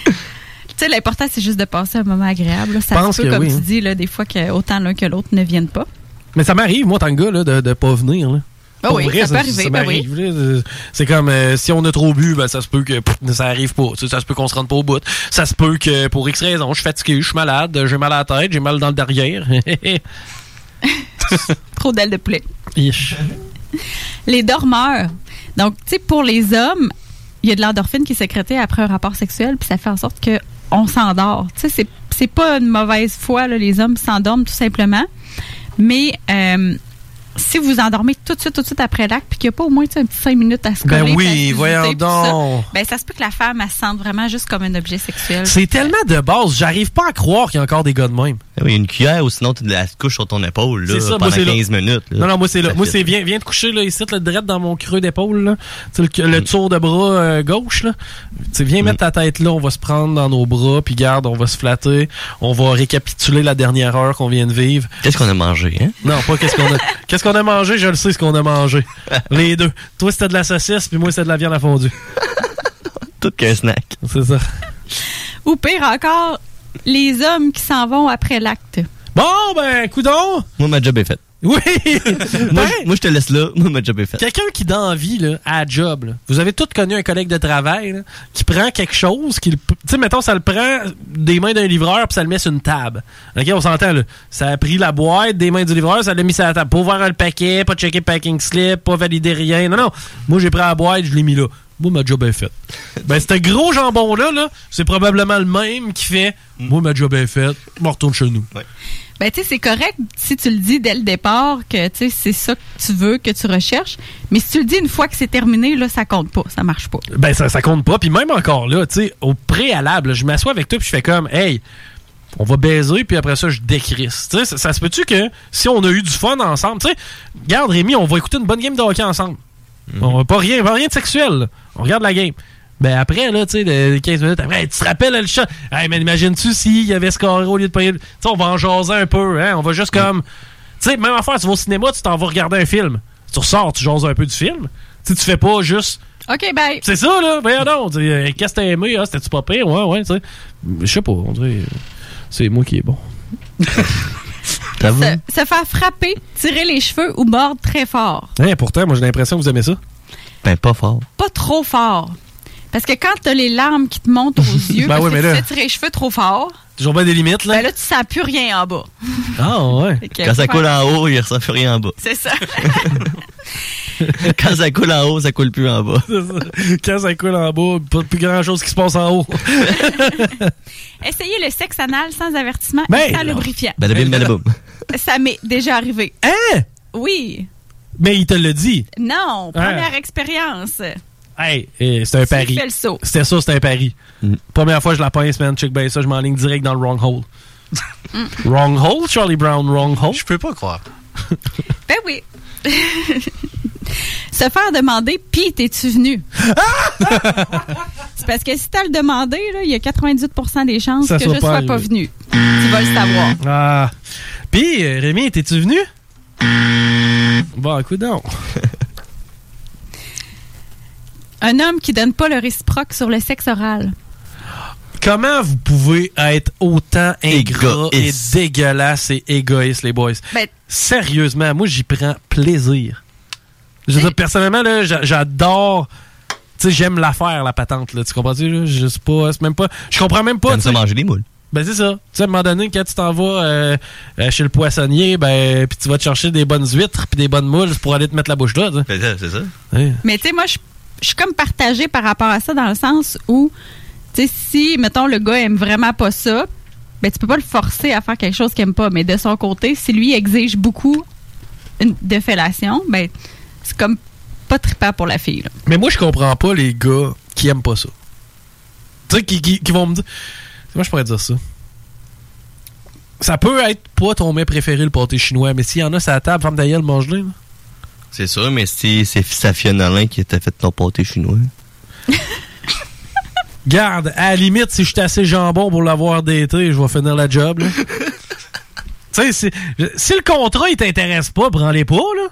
Tu sais, l'important, c'est juste de passer un moment agréable. là. Ça se peut, comme oui, tu hein. dis, là, des fois que autant l'un que l'autre ne viennent pas. Mais ça m'arrive, moi, tant que gars, là, de, de pas venir, là. Ah oui, vrai, ça peut arriver, ben C'est comme euh, si on a trop bu, ben, ça se peut que pff, ça arrive pas. Tu sais, Ça se peut qu'on se rende pas au bout. Ça se peut que pour X raison, je suis fatigué, je suis malade, j'ai mal à la tête, j'ai mal dans le derrière. [laughs] Trop d'ailes de poulet. Ich. Les dormeurs. Donc, tu sais, pour les hommes, il y a de l'endorphine qui est sécrétée après un rapport sexuel, puis ça fait en sorte que on s'endort. Tu sais, c'est- c'est pas une mauvaise foi, là, les hommes s'endorment tout simplement. Mais euh, si vous endormez tout de suite, tout de suite après l'acte, puis qu'il n'y a pas au moins un petit 5 minutes à se Ben coller, oui, se visiter, voyons tout ça, donc. ben ça se peut que la femme, elle se sente vraiment juste comme un objet sexuel. C'est tellement de base, j'arrive pas à croire qu'il y a encore des gars de même. Ah oui, une cuillère ou sinon tu la couches sur ton épaule là, C'est ça, moi, pendant c'est là. 15 minutes. là. Non, non, moi c'est là. Moi c'est viens, viens te coucher là, ici, le direct dans mon creux d'épaule, le, le tour de bras euh, gauche, là. Viens mettre ta tête là, on va se prendre dans nos bras, puis garde, on va se flatter, on va récapituler la dernière heure qu'on vient de vivre. Qu'est-ce qu'on a mangé, hein? Non, pas qu'est-ce qu'on a. [laughs] qu'est-ce qu'on a mangé, je le sais ce qu'on a mangé. [laughs] Les deux. Toi c'était de la saucisse, puis moi c'était de la viande à fondue. [laughs] Tout qu'un snack. C'est ça. Ou pire encore, les hommes qui s'en vont après l'acte. Bon, ben, coudon! Moi, ma job est faite. Oui! moi, je- moi, je te laisse là. Moi, ma job est faite. Quelqu'un qui, dans la vie, là, à la job, là, vous avez tous connu un collègue de travail là, qui prend quelque chose, qui le- tu sais, mettons, ça le prend des mains d'un livreur puis ça le met sur une table. OK, on s'entend, là. Ça a pris la boîte des mains du livreur, ça l'a mis sur la table. Pas ouvrir le paquet, pas checker le packing slip, pas valider rien. Non, non. Moi, j'ai pris la boîte, je l'ai mis là. Moi, ma job est faite. [laughs] ben, ce gros jambon-là, là, c'est probablement le même qui fait Moi, ma job est faite, je retourne chez nous. Ben, tu sais, c'est correct si tu le dis dès le départ que, tu sais, c'est ça que tu veux, que tu recherches. Mais si tu le dis une fois que c'est terminé, là, ça compte pas. Ça marche pas. Ben, ça, ça compte pas. Puis même encore là, tu sais, au préalable, je m'assois avec toi puis je fais comme, hey, on va baiser, puis après ça, je décrisse. Tu sais, ça, ça se peut-tu que si on a eu du fun ensemble, tu sais, regarde Rémi, on va écouter une bonne game de hockey ensemble. On va pas rien, pas rien de sexuel. là. On regarde la game. Ben après, là, tu sais, les 15 minutes après, hey, tu te rappelles le chat? Hey, mais imagines-tu s'il y avait scoré au lieu de payer. Tu sais, on va en jaser un peu, hein? On va juste comme. Tu sais, même affaire, tu vas au cinéma, tu t'en vas regarder un film. Tu ressors, tu jases un peu du film. Tu sais, tu fais pas juste. OK, bye. C'est ça, là. Tu sais, euh, Qu'est-ce que t'as aimé? Ah, C'était-tu pas pire? Ouais, ouais, tu sais. Je sais pas. On dirait. C'est moi qui est bon. Se, se faire frapper, tirer les cheveux ou mordre très fort. Hein, pourtant, moi, j'ai l'impression que vous aimez ça. Ben, pas fort. Pas trop fort. Parce que quand t'as les larmes qui te montent aux [laughs] yeux, Ben parce oui, que mais tu là- fais tirer les cheveux trop fort, Toujours bien des limites, là. ben là, tu sens plus rien en bas. Ah, ouais. [laughs] Quand ça coule en haut, il ressent plus rien en bas. C'est ça. [laughs] Quand ça coule en haut, ça coule plus en bas. Quand ça coule en bas, pas plus grand chose qui se passe en haut. Essayez le sexe anal sans avertissement Ben et sans non. lubrifiant. Badabim, badaboum. Ça m'est déjà arrivé. Hein? Oui. Mais il te l'a dit. Non, première expérience. Hey, eh, c'était un Tu pari. fais le saut. C'était ça, c'était un pari. Première fois, je la pince, man. Check bien ça, je m'enligne direct dans le wrong hole. [laughs] wrong hole, Charlie Brown, wrong hole? Je peux pas croire. [laughs] Ben oui. [laughs] Se faire demander, pis t'es-tu venu? C'est parce que si t'as le demandé, là, il y a 98% des chances Ça que je sois pas venu. Tu vas le savoir. Ah. Puis, euh, Rémi, étais-tu venu? Bon, écoute donc. Un homme qui donne pas le réciproque sur le sexe oral. Comment vous pouvez être autant ingrat Égoïste. et dégueulasse et égoïste, les boys? Ben- Sérieusement, moi, j'y prends plaisir. Je veux dire, personnellement, là, j'a- j'adore. Tu sais, j'aime la faire, la patente, là. Tu comprends-tu, là? Je sais pas, c'est même pas. Je comprends même pas. T'aimes tu ça manger des moules. Ben, c'est ça. Tu sais, à un moment donné, quand tu t'en vas euh, euh, chez le poissonnier, ben, puis tu vas te chercher des bonnes huîtres puis des bonnes moules pour aller te mettre la bouche là, sais. C'est ça, c'est ça. Ouais. Mais tu sais, moi, je je suis comme partagée par rapport à ça dans le sens où, tu sais, si, mettons, le gars aime vraiment pas ça, ben tu peux pas le forcer à faire quelque chose qu'il aime pas. Mais de son côté, si lui exige beaucoup une- de fellation, ben c'est comme pas trippant pour la fille. là. Mais moi, je comprends pas les gars qui aiment pas ça. Tu sais, qui, qui, vont me dire. Moi, je pourrais dire ça? Ça peut être pas ton mets préféré, le pâté chinois, mais s'il y en a la table, femme d'ailleurs, mange-le. C'est sûr, mais c'est Safia Nolin qui t'a fait ton pâté chinois. Garde, à la limite, si je suis assez jambon pour l'avoir daté, je vais finir la job. [laughs] tu sais, si, si le contrat, il t'intéresse pas, prends-les pas, là.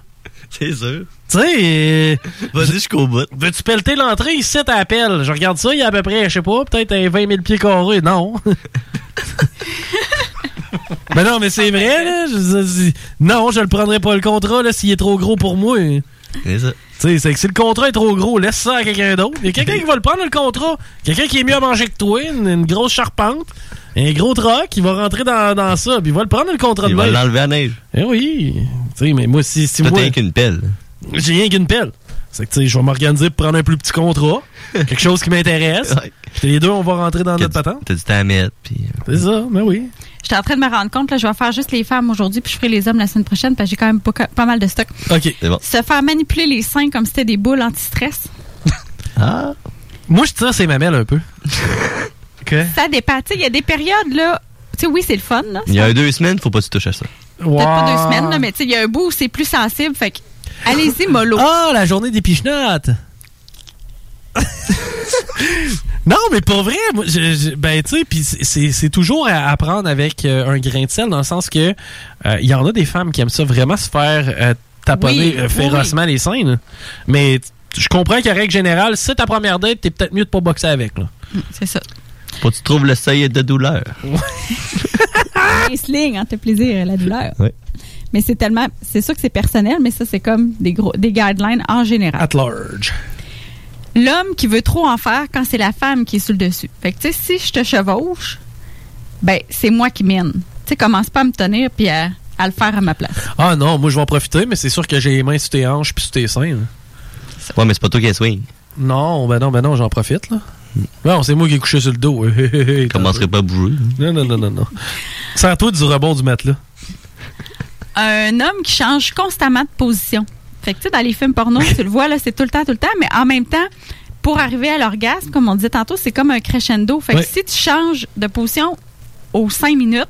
C'est sûr. Tu sais, euh, Vas-y jusqu'au bout. veux-tu pelleter l'entrée ici, t'appelles. Je regarde ça, il y a à peu près, je sais pas, peut-être un 20 000 pieds carrés. Non. [laughs] ben non, mais c'est vrai, là. Je si- non, je le prendrai pas le contrat, là, s'il est trop gros pour moi. C'est ça. Tu sais, c'est que si le contrat est trop gros, laisse ça à quelqu'un d'autre. Il y a quelqu'un qui va le prendre, le contrat. Quelqu'un qui est mieux à manger que toi, une, une grosse charpente, un gros troc, il va rentrer dans, dans ça, puis il va le prendre, le contrat Il de va neige. l'enlever à neige. Eh oui. Tu sais, mais moi, si, si Toi, moi... t'as qu'une pelle. J'ai rien qu'une pelle. C'est que, tu sais, je vais m'organiser pour prendre un plus petit contrat. quelque chose qui m'intéresse. [laughs] Puis les deux, on va rentrer dans notre patente. T'as du temps à mettre, puis... C'est ça, ben oui. J'étais en train de me rendre compte, là, je vais faire juste les femmes aujourd'hui, puis je ferai les hommes la semaine prochaine, parce que j'ai quand même pas, pas mal de stock. OK. C'est bon. Se faire manipuler les seins comme si c'était des boules anti-stress, [laughs] Ah. Moi, je tire ses mamelles un peu. [laughs] OK. ça dépend. Tu sais, il y a des périodes, là. Tu sais, oui, c'est le fun, là. Il y a deux semaines, faut pas que tu touches à ça. Peut-être pas deux semaines, là, mais tu sais, il y a un bout où c'est plus sensible, fait que allez-y, mollo. Ah, la journée des pichenottes! [laughs] non, mais pour vrai, moi, je- je- ben, tu sais, puis c'est- toujours à, à prendre avec euh, un grain de sel, dans le sens que euh, il y en a des femmes qui aiment ça vraiment se faire euh, taponner Oui, euh, oui, férocement les seins. là. Mais je comprends qu'à règle générale, si c'est ta première date, t'es peut-être mieux de pas boxer avec. Là. C'est ça. Faut que tu trouves le seuil de douleur. Un [laughs] sling, hein, te plaisir, la douleur. Ouais. Mais c'est tellement. C'est sûr que c'est personnel, mais ça, c'est comme des, gros, des guidelines en général. At large. L'homme qui veut trop en faire quand c'est la femme qui est sur le dessus. Fait que, tu sais, si je te chevauche, ben, c'est moi qui mène. Tu sais, commence pas à me tenir puis à, à le faire à ma place. Ah non, moi je vais en profiter, mais c'est sûr que j'ai les mains sur tes hanches puis sur tes seins. là. Ouais, mais c'est pas toi qui es swing. Non, ben non, ben non, j'en profite là. Non, c'est moi qui ai couché sur le dos. Je [laughs] commencerai pas à bouger. Non, non, non, non, non. Sers-toi du rebond du matelas. Un homme qui change constamment de position. Fait que, tu sais, dans les films porno, tu le vois, là, c'est tout le temps, tout le temps, mais en même temps, pour arriver à l'orgasme, comme on disait tantôt, c'est comme un crescendo. Fait que si tu changes de position aux cinq minutes,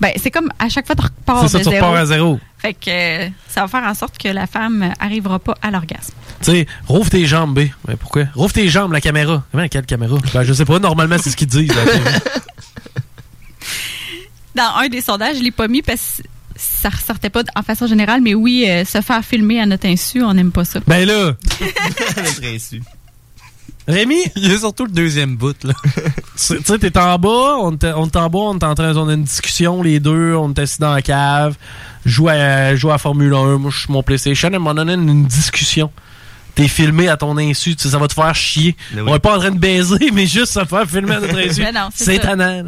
ben, c'est comme à chaque fois, tu repars ça, de tu zéro. repars à zéro. Fait que euh, ça va faire en sorte que la femme arrivera pas à l'orgasme. Tu sais, rouvre tes jambes, B. Ben pourquoi? Rouvre tes jambes, la caméra. Comment, quelle caméra? Ben, je sais pas, normalement, c'est ce qu'ils disent. [laughs] Dans un des sondages, je l'ai pas mis parce que ça ressortait pas en façon générale, mais oui, euh, se faire filmer à notre insu, on n'aime pas ça. ben là, [laughs] Notre insu. Rémi, Il y a surtout le deuxième bout, là. tu tu sais, t'es en bas, on est en bas, on est en train, on a une discussion, les deux, on est assis dans la cave, joue à, joue à Formule 1, moi je suis sur mon PlayStation, à un moment donné, une, une discussion. T'es filmé à ton insu, tu sais, ça va te faire chier. Ben oui. On est pas en train de baiser, mais juste se faire filmer à notre [laughs] insu. Ben c'est là.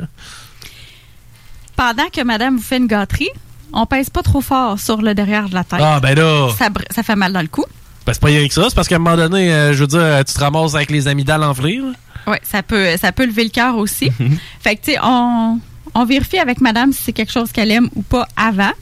Pendant que madame vous fait une gâterie, on pèse pas trop fort sur le derrière de la tête. Ah, ben là. Ça, ça fait mal dans le cou. Ben, c'est pas rien que ça, c'est parce qu'à un moment donné, euh, je veux dire, tu te ramasses avec les amygdales enflées. Oui, ça peut, ça peut lever le cœur aussi. [laughs] fait que, tu sais, on, on vérifie avec madame si c'est quelque chose qu'elle aime ou pas avant.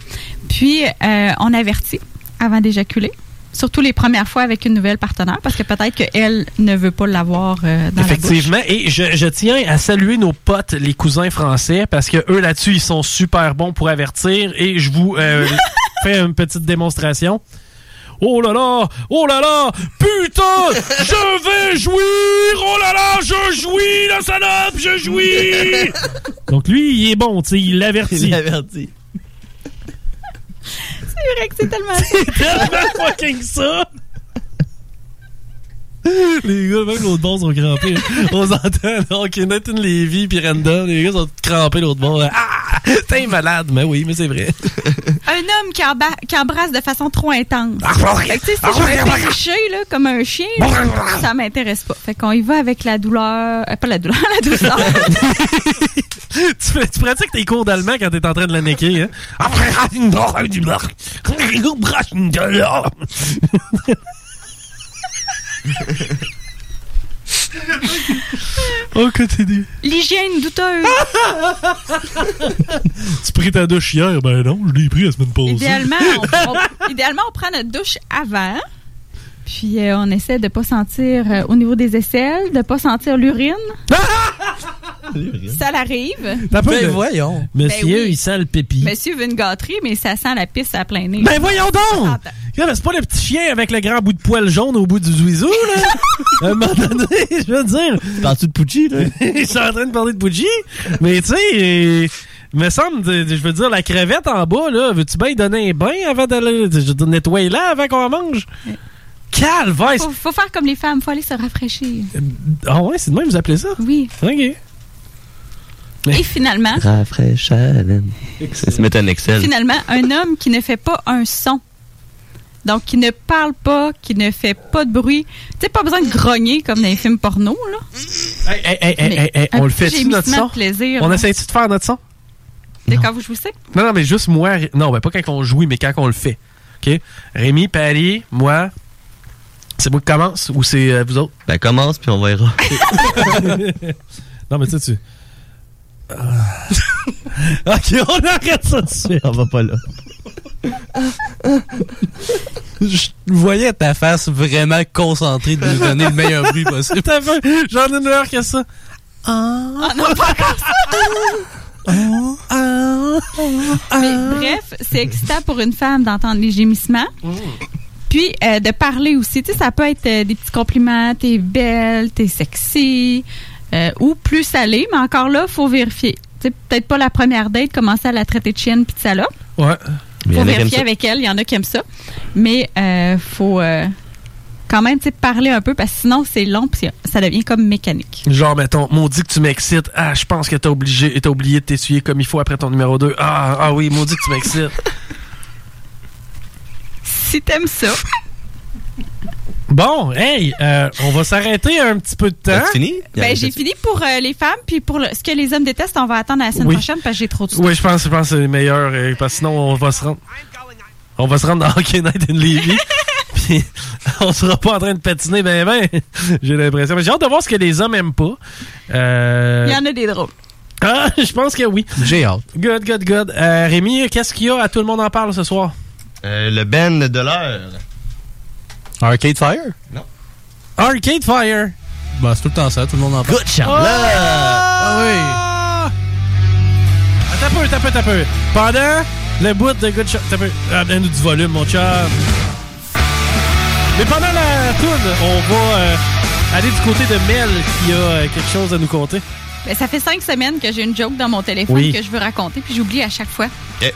Puis, euh, on avertit avant d'éjaculer. Surtout les premières fois avec une nouvelle partenaire, parce que peut-être qu'elle ne veut pas l'avoir euh, dans Effectivement. Et je, je tiens à saluer nos potes, les cousins français, parce que eux là-dessus, ils sont super bons pour avertir. Et je vous euh, [laughs] fais une petite démonstration. Oh là là! Oh là là! Putain! Je vais jouir! Oh là là! Je jouis, la salope! Je jouis! [laughs] Donc lui, il est bon, tu sais, il l'avertit. Il l'avertit. C'est vrai que c'est tellement ça. C'est tellement fucking ça! Les gars, même l'autre bord sont crampés. [laughs] On s'entend, donc Nathan Levy puis Randall, les gars sont crampés l'autre bord. Ah! T'es malade, mais oui, mais c'est vrai. [laughs] Un homme qui, embrasse de façon trop intense. Ah, Fait que, tu sais, si je me fais licher, là, comme un chien, ça m'intéresse pas. Fait qu'on y va avec la douleur. euh, pas la douleur, la douceur. [laughs] tu pratiques tes cours d'allemand quand t'es en train de la niquer, hein? Oh, que t'es dit? L'hygiène douteuse. [laughs] Tu pris ta douche hier? Ben non, je l'ai pris la semaine passée. Idéalement on, on- idéalement, on prend notre douche avant. Puis euh, on essaie de pas sentir euh, au niveau des aisselles, de pas sentir l'urine. [laughs] Ça l'arrive. Ben de- voyons. Monsieur, Ben oui. il sent le pépi. Monsieur veut une gâterie, mais ça sent la pisse à plein nez. Ben voyons donc! Yeah, mais c'est pas le petit chien avec le grand bout de poil jaune au bout du zuizou, là! [laughs] à un moment donné, je veux dire. Parles-tu de Pucci, là? [laughs] Ils sont en train de parler de Pucci. Mais tu sais, euh, me semble, je veux dire, la crevette en bas, là, veux-tu bien y donner un bain avant d'aller. Je nettoyer là avant qu'on mange? Calvaire! Faut, faut faire comme les femmes, faut aller se rafraîchir. Ah ouais, c'est de même, vous appelez ça? Oui. Ok. Et finalement. Ça se met un Excel. finalement, un homme qui ne fait pas un son Donc, qui ne parle pas, qui ne fait pas de bruit. Tu sais, pas besoin de grogner comme dans les films porno, là. Hey, hey, hey, hey, on le fait-tu, notre son? de plaisir, on hein. essaie-tu de faire notre son? C'est quand vous jouissez? Non, non, mais juste moi. Non, ben pas quand on joue, mais quand on le fait. OK? Rémi, Paris, moi. C'est moi qui commence ou c'est euh, vous autres? Ben, commence, puis on verra. [laughs] non, mais tu sais, tu. Ah. [laughs] ok, on arrête ça de suite. On va pas là. Je voyais ta face vraiment concentrée de nous donner le meilleur bruit possible. [laughs] T'as fait- J'en ai une heure que ça. Ah non, pas ça! Mais bref, c'est excitant pour une femme d'entendre les gémissements. Puis euh, de parler aussi. Tu sais, ça peut être euh, des petits compliments. T'es belle, t'es sexy. euh, ou plus salé, mais encore là, faut vérifier. Tu sais, peut-être pas la première date, commencer à la traiter de chienne puis de salope. Ouais. Mais faut vérifier ça. avec elle. Il y en a qui aiment ça. Mais euh, faut euh, quand même tu sais, parler un peu parce que sinon, c'est long puis ça devient comme mécanique. Genre, mettons, maudit que tu m'excites. Ah, je pense que t'as obligé, t'as oublié de t'essuyer comme il faut après ton numéro 2. Ah, ah oui, maudit que tu m'excites. [laughs] Si t'aimes ça. Bon, hey, euh, on va s'arrêter un petit peu de temps. Fini? Ben, j'ai fini pour euh, les femmes, puis pour le- ce que les hommes détestent, on va attendre la semaine Oui. prochaine parce que j'ai trop de Oui, je pense, je pense que c'est le meilleur, euh, parce que sinon, on va se rendre. On va se rendre dans Hockey Night in Levy. [laughs] Puis, on sera pas en train de patiner ben ben. J'ai l'impression. Mais j'ai hâte de voir ce que les hommes aiment pas. Euh... Il y en a des drôles. Ah, [laughs] je pense que oui. J'ai hâte. Good, good, good. Euh, Rémi, qu'est-ce qu'il y a? À Tout le monde en parle ce soir? Euh, le Ben de l'heure. Arcade Fire? Non. Arcade Fire. Ben, c'est tout le temps ça, tout le monde en parle. Good Charlotte! Ah oui! Attends un peu, un peu, un peu. Pendant le bout de Good Shot. Attends un peu. Ah, Donne-nous du volume, mon chat. Mais pendant la toune, on va euh, aller du côté de Mel qui a euh, quelque chose à nous conter. Ben, ça fait cinq semaines que j'ai une joke dans mon téléphone Oui. que je veux raconter, puis j'oublie à chaque fois. Eh.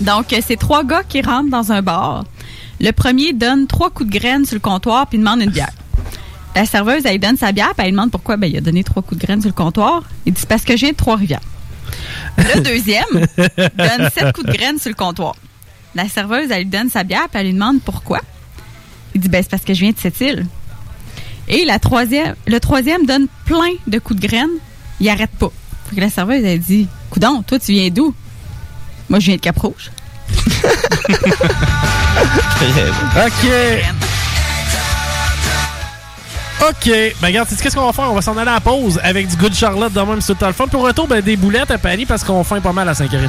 Donc, euh, c'est trois gars qui rentrent dans un bar. Le premier donne trois coups de graine sur le comptoir puis demande une bière. La serveuse, elle lui donne sa bière puis elle lui demande pourquoi. Ben, il a donné trois coups de graine sur le comptoir. Il dit, c'est parce que j'ai Trois-Rivières. Le [laughs] deuxième donne sept coups de graine sur le comptoir. La serveuse, elle lui donne sa bière puis elle lui demande pourquoi. Il dit, ben, c'est parce que je viens de cette île. Et la troisième, le troisième donne plein de coups de graine. Il arrête pas. Fait que la serveuse, elle dit, coudon, toi, tu viens d'où? Moi, je viens de Cap-Rouge. [laughs] OK. OK. Ben, regarde, qu'est-ce qu'on va faire? On va s'en aller à la pause avec du Good Charlotte de même, tout le temps le fun. Au retour, ben, des boulettes à Paris parce qu'on fait pas mal à 5h30.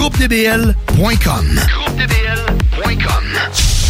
GroupeDBL.com. GroupeDBL.com.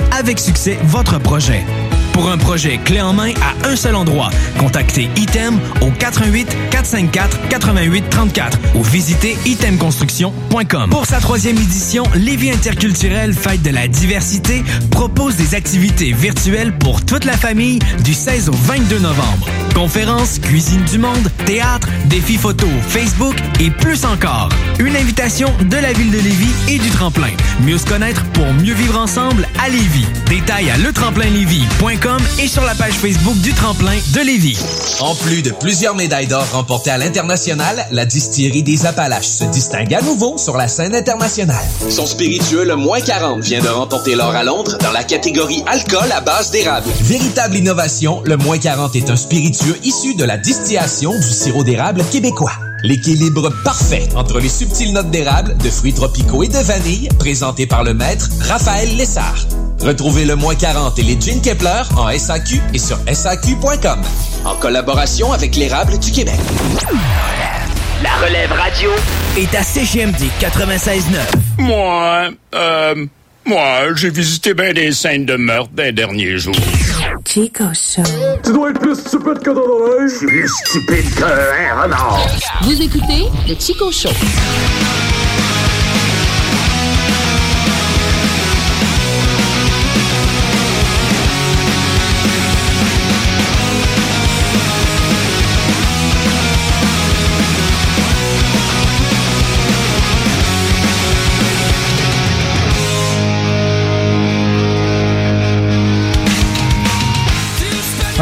avec succès votre projet. Pour un projet clé en main à un seul endroit, contactez Item au 88 454 88 34 ou visitez itemconstruction.com. Pour sa troisième édition, Lévis Interculturel Fête de la diversité propose des activités virtuelles pour toute la famille du 16 au 22 novembre. Conférences, cuisine du monde, théâtre, défis photo, Facebook et plus encore. Une invitation de la ville de Lévis et du tremplin. Mieux se connaître pour mieux vivre ensemble à Lévis. Détails à letremplinlévis.com et sur la page Facebook du tremplin de Lévis. En plus de plusieurs médailles d'or remportées à l'international, la distillerie des Appalaches se distingue à nouveau sur la scène internationale. Son spiritueux, le moins 40, vient de remporter l'or à Londres dans la catégorie alcool à base d'érable. Véritable innovation, le moins 40 est un spiritueux issu de la distillation du sirop d'érable québécois. L'équilibre parfait entre les subtiles notes d'érable, de fruits tropicaux et de vanille, présenté par le maître Raphaël Lessard. Retrouvez le moins 40 et les Gin Kepler en SAQ et sur SAQ.com. En collaboration avec l'érable du Québec. La relève radio est à CGMD 96.9. Moi, euh, moi, j'ai visité bien des scènes de meurtre des derniers jours. Chico Show. Tu dois être plus stupide que dans l'oreille. Plus stupide qu'un renard. Vous écoutez le Chico Show.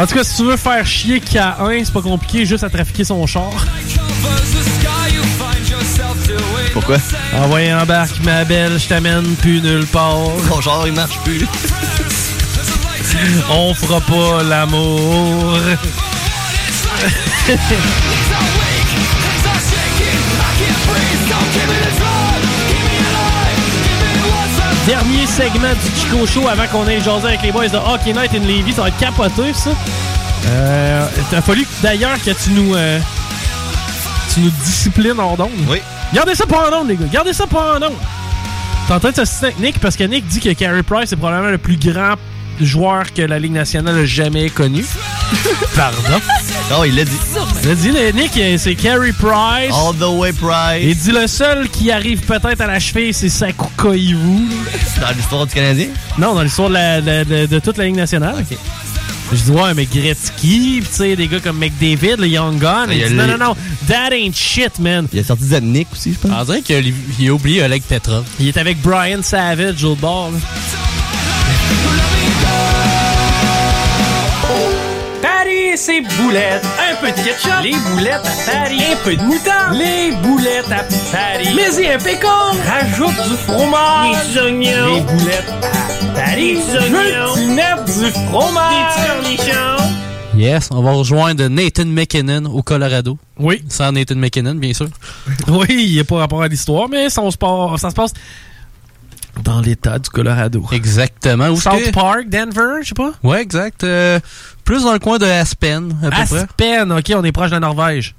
En tout cas, si tu veux faire chier K1, c'est pas compliqué, juste à trafiquer son char. Pourquoi? Envoyez embarque ma belle, je t'amène plus nulle part. Ton genre, il marche plus. On fera pas l'amour. [laughs] Dernier segment du Chico Show avant qu'on ait jasé avec les boys de Hockey Night in Levy. Ça va être capoté, ça. Euh, il a fallu d'ailleurs que tu nous, euh, tu nous disciplines hors d'onde. Oui. Gardez ça pour en onde, les gars. Gardez ça pour en onde. T'es en train de s'assister avec Nick parce que Nick dit que Carey Price est probablement le plus grand joueur que la Ligue nationale a jamais connu. [laughs] Pardon? Non, il l'a dit. Il a dit, le Nick, euh, c'est Carey Price. All the way Price. Il dit le seul qui arrive peut-être à la cheville, c'est Saku Koivu. Dans l'histoire du Canadien? Non, dans l'histoire de, la- de- de- de toute la Ligue nationale. Je dis, ouais, mais Gretzky, pis tu sais, des gars comme McDavid, le Young Gun. Il dit, non, non, non, that ain't shit, man. Il a sorti Zadnik aussi, je pense. On dirait qu'il il a oublié Oleg Petrov. Il est avec Brian Savage au bord. là. C'est boulettes. Un peu de ketchup. Les boulettes à Paris. Un peu de moutarde. Les boulettes à Paris. Mais y un pécan. Rajoute du fromage. Des oignons. Les boulettes à Paris. Des oignons. Mettre du fromage. Des cornichons. Yes, on va rejoindre Nathan McKinnon au Colorado. Oui. Sans Nathan McKinnon, bien sûr. Oui, il n'y a pas rapport à l'histoire, mais ça, on se passe- ça se passe dans l'état du Colorado. Exactement. Où South que- Park, Denver, je sais pas? Ouais, exact. Euh, plus dans le coin de Aspen, à peu près. Aspen, ok, on est proche de la Norvège.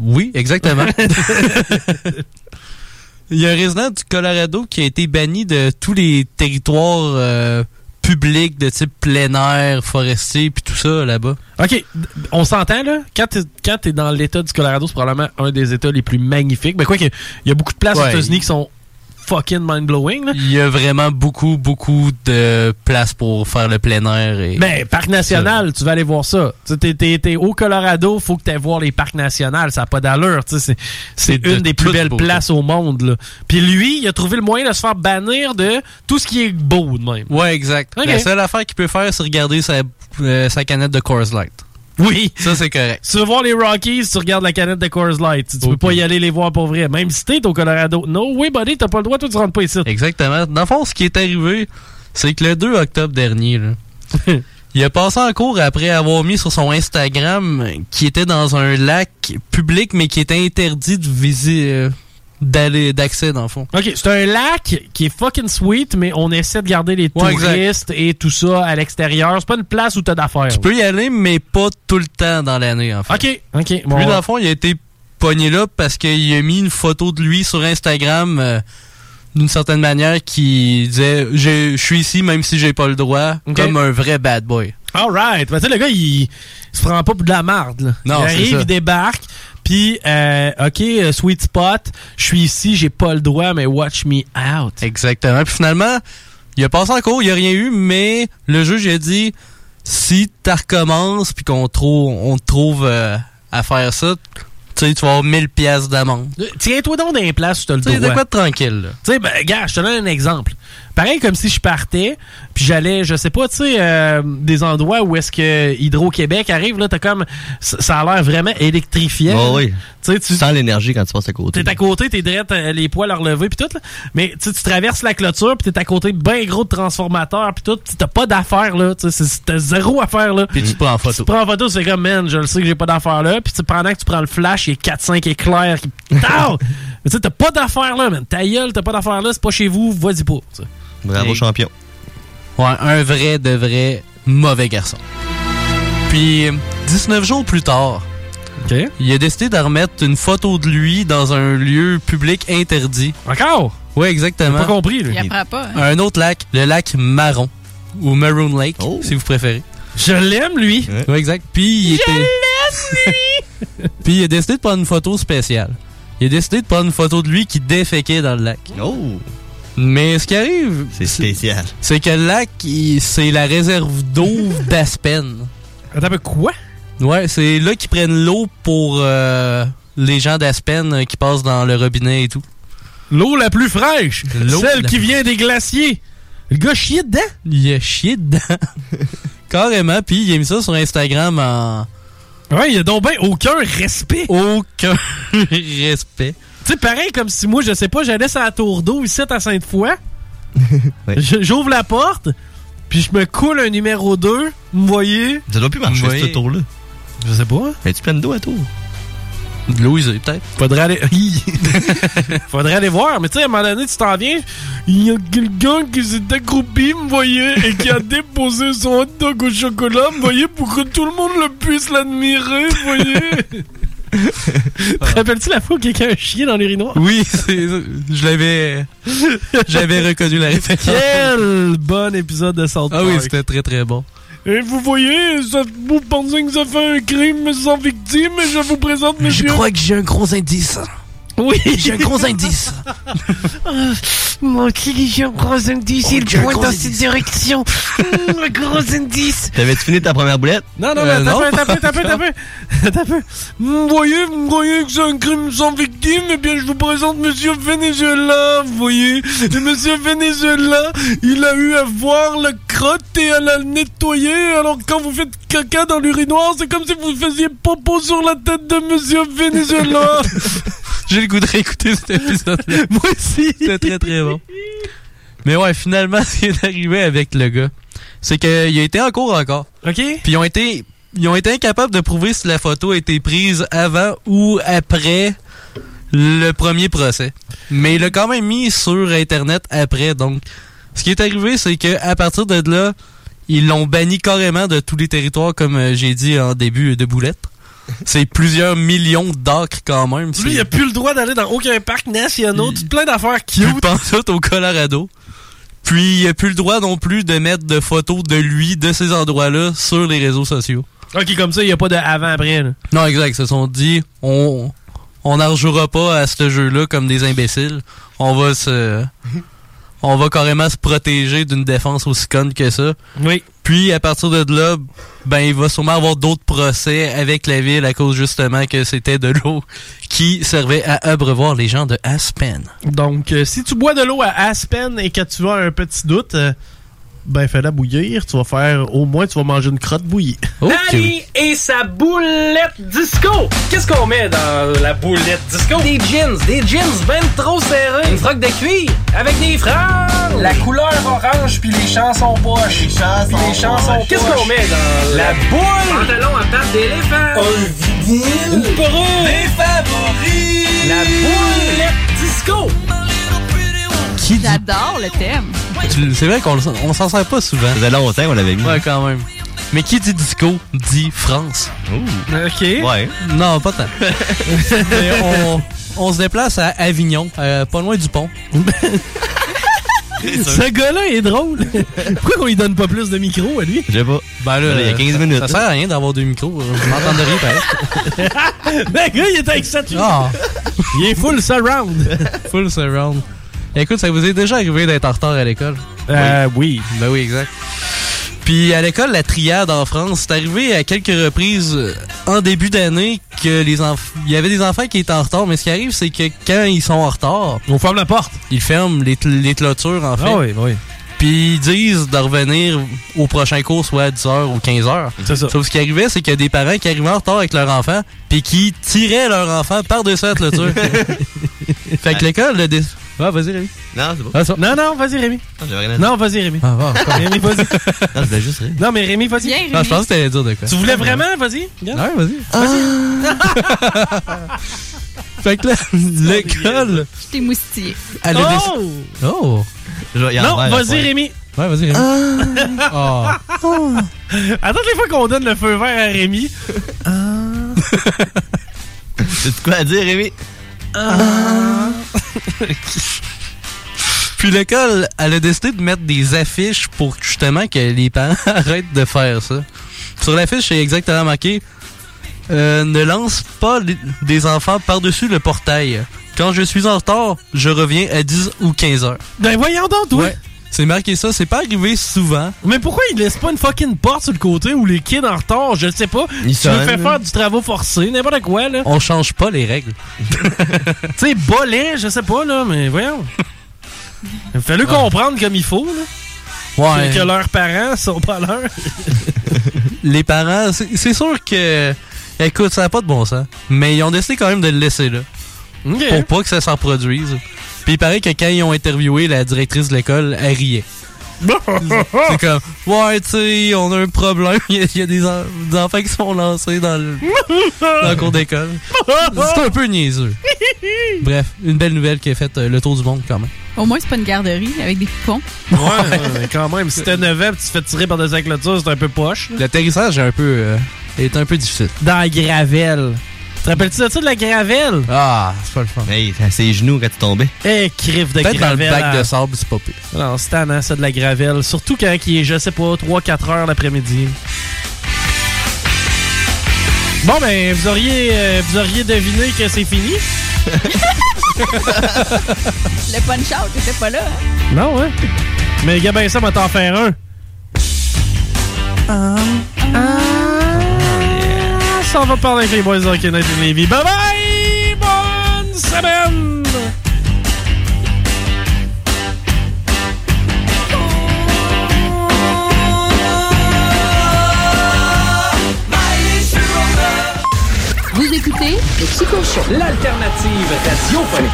Oui, exactement. [laughs] Il y a un résident du Colorado qui a été banni de tous les territoires euh, publics de type plein air, forestier, puis tout ça là-bas. OK, on s'entend, là? Quand t'es, quand t'es dans l'État du Colorado, c'est probablement un des États les plus magnifiques. Mais quoi qu'il y a beaucoup de places aux. États-Unis qui sont fucking mind-blowing. Il y a vraiment beaucoup, beaucoup de place pour faire le plein air. Et... Ben, parc national, tu vas aller voir ça. Tu t'es au Colorado, faut que tu voir les parcs nationaux. Ça n'a pas d'allure. C'est, de une des plus belles beauté. places au monde. Là. Puis lui, il a trouvé le moyen de se faire bannir de tout ce qui est beau de même. Ouais, exact. La seule affaire qu'il peut faire, c'est regarder sa, euh, sa canette de Coors Light. Oui. Ça, c'est correct. Si tu veux voir les Rockies, tu regardes la canette de Coors Light. Tu, tu peux pas y aller les voir pour vrai. Même si t'es au Colorado. No way, buddy, t'as pas le droit, toi, tu rentres pas ici. Exactement. Dans le fond, ce qui est arrivé, c'est que le 2 octobre dernier, là, [laughs] il a passé en cours après avoir mis sur son Instagram qui était dans un lac public, mais qui était interdit de visiter, euh, d'aller, d'accès, dans le fond. OK, c'est un lac qui est fucking sweet, mais on essaie de garder les Ouais, touristes et tout ça à l'extérieur. C'est pas une place où t'as d'affaires. Tu peux y aller, mais pas tout le temps dans l'année, en fait. OK, OK. Lui, bon. dans le fond, il a été pogné là parce qu'il a mis une photo de lui sur Instagram euh, d'une certaine manière qui disait Je suis ici même si j'ai pas le droit, comme un vrai bad boy. Alright. Ben, tu sais, le gars, il, il se prend pas pour de la marde. là. Non, il arrive, ça. il débarque, puis, euh, OK, euh, sweet spot, je suis ici, j'ai pas le droit, mais watch me out. Exactement. Puis finalement, il a passé en cours, il a rien eu, mais le juge a dit si tu recommences puis qu'on trouve, on te trouve euh, à faire ça, tu sais, tu vas avoir 1000 pièces d'amende. Euh, Tiens-toi donc dans les places où t'as le Tu sais, de quoi de tranquille, là? Tu sais, ben, gars, je te donne un exemple. Pareil comme si je partais, puis j'allais, je sais pas, tu sais, euh, des endroits où est-ce que Hydro-Québec arrive, là, t'as comme, ça a l'air vraiment électrifiant. Oh oui. Tu sais, tu sens l'énergie quand tu passes à côté. T'es à côté, t'es direct, euh, les poils à relever, puis tout, là. Mais tu sais, tu traverses la clôture, puis t'es à côté de ben gros de transformateurs, puis tout. T'as pas d'affaires, là. Tu sais, t'as zéro affaire, là. Puis tu te prends en Tu te photo. prends en photo, c'est comme, man, je le sais que j'ai pas d'affaires là. Puis tu pendant que tu prends le flash, il y a 4-5 éclairs qui. [laughs] Mais tu sais, t'as pas d'affaires là, man. Ta gueule, t'as pas d'affaires là, c'est pas chez vous, vas-y pas. tu. Bravo, Et- champion. Ouais, un vrai de vrai mauvais garçon. Puis, 19 jours plus tard, il a décidé de remettre une photo de lui dans un lieu public interdit. Encore? Oui, exactement. Pas compris, lui. Il apprend pas. hein. Un autre lac, le lac Marron, ou Maroon Lake, si vous préférez. Je l'aime, lui. Oui, exact. Puis, il était... [laughs] Puis, il a décidé de prendre une photo spéciale. Il a décidé de prendre une photo de lui qui déféquait dans le lac. Oh! Mais ce qui arrive... C'est spécial. C'est que le lac, c'est la réserve d'eau [laughs] d'Aspen. Attends, mais quoi? Ouais, c'est là qu'ils prennent l'eau pour euh, les gens d'Aspen euh, qui passent dans le robinet et tout. L'eau la plus fraîche. L'eau Celle la- qui vient des glaciers. Le gars chié dedans? Il a chié dedans. [laughs] Carrément, puis il a mis ça sur Instagram en... Ouais, il a donc ben aucun respect. Aucun [laughs] respect. Tu sais, pareil comme si moi, je sais pas, j'allais sur la tour d'eau ici à Sainte-Foy. [laughs] J'ouvre la porte, puis je me coule un numéro 2. Vous me voyez? Ça doit plus marcher, Oui. ce tour-là. Je sais pas. Mais tu plein d'eau à tour? De l'eau usée, peut-être. Faudrait aller. [laughs] [laughs] Faudrait aller voir. Mais tu sais, à un moment donné, tu t'en viens. Il y a quelqu'un qui s'est accroupi, vous voyez, et qui a déposé son hot dog au chocolat, vous voyez, pour que tout le monde le puisse l'admirer, vous voyez? [laughs] Te rappelles-tu la fois où quelqu'un a chié dans l'urinoir? Oui, c'est je l'avais [laughs] j'avais reconnu la référence. Quel bon épisode de South Ah oui, c'était très très bon. Et vous voyez, ça, vous pensez que ça fait un crime sans victime, et je vous présente monsieur... que j'ai un gros indice. Oui, J'ai un gros indice. Mon intelligent gros indice, Oh, il j'ai un pointe dans cette direction. Un gros indice. T'avais-tu fini ta première boulette? Non, non, Euh, mais non. t'as peu, t'as peu, t'as peu, t'as peu. [laughs] Vous voyez, vous voyez que c'est un crime sans victime, eh bien, je vous présente Monsieur Venezuela, vous voyez? Et Monsieur Venezuela, il a eu à voir la crotte et à la nettoyer, alors quand vous faites caca dans l'urinoir, c'est comme si vous faisiez popo sur la tête de Monsieur Venezuela. [laughs] J'ai le goût de réécouter cet épisode-là. [laughs] Moi aussi. C'était très très bon. Mais ouais, finalement, [laughs] ce qui est arrivé avec le gars, c'est qu'il a été en cours encore. OK. Puis ils ont été, ils ont été incapables de prouver si la photo a été prise avant ou après le premier procès. Mais il l'a quand même mis sur Internet après. Donc, ce qui est arrivé, c'est que à partir de là, ils l'ont banni carrément de tous les territoires, comme euh, j'ai dit en début de boulette. C'est plusieurs millions d'acres quand même. Lui, il a plus le droit d'aller dans aucun parc national, tout plein d'affaires cute. Plus pantoute au Colorado. Puis il a plus le droit non plus de mettre de photos de lui, de ces endroits-là, sur les réseaux sociaux. Ok, comme ça, il n'y a pas de avant-après. Non, exact. Ils se sont dit, on on n'en rejouera pas à ce jeu-là comme des imbéciles. On va se... On va carrément se protéger d'une défense aussi conne que ça. Oui. Puis, à partir de là, ben, il va sûrement avoir d'autres procès avec la ville à cause justement que c'était de l'eau qui servait à abreuvoir les gens de Aspen. Donc, euh, si tu bois de l'eau à Aspen et que tu as un petit doute, euh, ben fais-la bouillir. Tu vas faire, au moins, tu vas manger une crotte bouillie. [laughs] Ali et sa boulette disco. Qu'est-ce qu'on met dans la boulette disco? Des jeans, des jeans ben trop serrés. Une froc de cuir avec des franges. La couleur orange puis les chansons poches. Les chansons les chansons Qu'est-ce qu'on met dans la boule? Pantalon à pattes d'éléphant. Un vinyle. Une perruque. Des favoris. La boulette disco. J'adore le thème. C'est vrai qu'on on s'en sert pas souvent. Ça faisait longtemps qu'on l'avait mis. Ouais, quand même. Mais qui dit disco dit France. OK. Ouais. Non, pas tant. [laughs] Mais on, on se déplace à Avignon, euh, pas loin du pont. Ce gars-là est drôle. Pourquoi on lui donne pas plus de micros à lui? Je sais pas. Ben là, il y a 15 minutes. Ça sert à rien d'avoir deux micros. Je m'entendais rien pareil. Ben, [laughs] gars, il est avec ça. Ah. Il est full surround. [laughs] Full surround. Écoute, ça vous est déjà arrivé d'être en retard à l'école? Euh, oui. Ben oui, exact. Puis à l'école, la triade en France, c'est arrivé à quelques reprises euh, en début d'année que les enfants, il y avait des enfants qui étaient en retard, mais ce qui arrive, c'est que quand ils sont en retard, on ferme la porte. Ils ferment les, les clôtures en fait. Ah oui, oui. Puis ils disent de revenir au prochain cours, soit à 10h ou 15h. C'est ça. Sauf ce qui arrivait, c'est qu'il y a des parents qui arrivaient en retard avec leur enfant, puis qui tiraient leur enfant par-dessus la clôture. [laughs] fait que l'école, Ah, vas-y, Rémi. Non, c'est bon. Ah. Non, non, vas-y, Rémi. Non, j'avais rien à dire. Non, vas-y, Rémi. Ah, ah, [laughs] ah. Rémi, vas-y. [laughs] Non, je voulais juste rire. Non, mais Rémi, vas-y. Viens, Ah, je pense que t'allais dire de quoi. Tu voulais vraiment? Vas-y. Ouais, vas-y. [laughs] Fait que là, l'école, Je t'ai moustillé. elle a Oh! Oh! Non, vas-y. Rémi. Ouais, vas-y, Rémi. Ah. À toutes les fois qu'on donne le feu vert à Rémi. C'est quoi à dire, Rémi? Puis l'école, elle a décidé de mettre des affiches pour justement que les parents [laughs] arrêtent de faire ça. Sur l'affiche, c'est exactement marqué euh, Ne lance pas des enfants par-dessus le portail. Quand je suis en retard, je reviens à 10 ou 15 heures. Ben voyons donc, toi. Ouais. C'est marqué ça, c'est pas arrivé souvent. Mais pourquoi il laisse pas une fucking porte sur le côté où les kids en retard, je sais pas, Ils tu veux faire faire du travaux forcé, n'importe quoi, là. On change pas les règles. [laughs] tu sais, bolet, je sais pas, là, mais voyons. Il fallu comprendre comme il faut, là. Ouais. Que, que leurs parents sont pas leurs. [laughs] Les parents, c'est c'est sûr que. Écoute, ça n'a pas de bon sens. Mais ils ont décidé quand même de le laisser là. pour pas que ça s'en produise. Puis il paraît que quand ils ont interviewé la directrice de l'école, elle riait. [laughs] C'est comme, ouais, tu sais, on a un problème. [laughs] Il y a, il y a des, en- des enfants qui se font lancer dans le, [laughs] dans le cours d'école. C'est un peu niaiseux. Bref, une belle nouvelle qui a fait euh, le tour du monde quand même. Au moins, c'est pas une garderie avec des poupons. Ouais, ouais, quand même. Si t'as 9 ans tu te fais tirer par des clôture, c'est un peu poche. L'atterrissage est un peu, euh, est un peu difficile. Dans la gravelle. Te rappelles-tu de ça de la gravelle? Ah, c'est pas le fun. Hey, à ses genoux quand tu tombais. Eh, crif de Peut-être dans le gravelle. bac hein. de sable, c'est pas pire. Non, c'est tannant, ça, de la gravelle. Surtout quand il est, je sais pas, 3-4 heures l'après-midi. Bon, ben, vous auriez, euh, vous auriez deviné que c'est fini? [laughs] Le punch-out était pas là. hein? Non, ouais. Mais Gabin, ça va t'en faire un. Ah, on va parler avec les boys de Hockey Night in Levy. Bye bye! Bonne semaine! Vous écoutez le Chico Show. L'alternative radiophonique.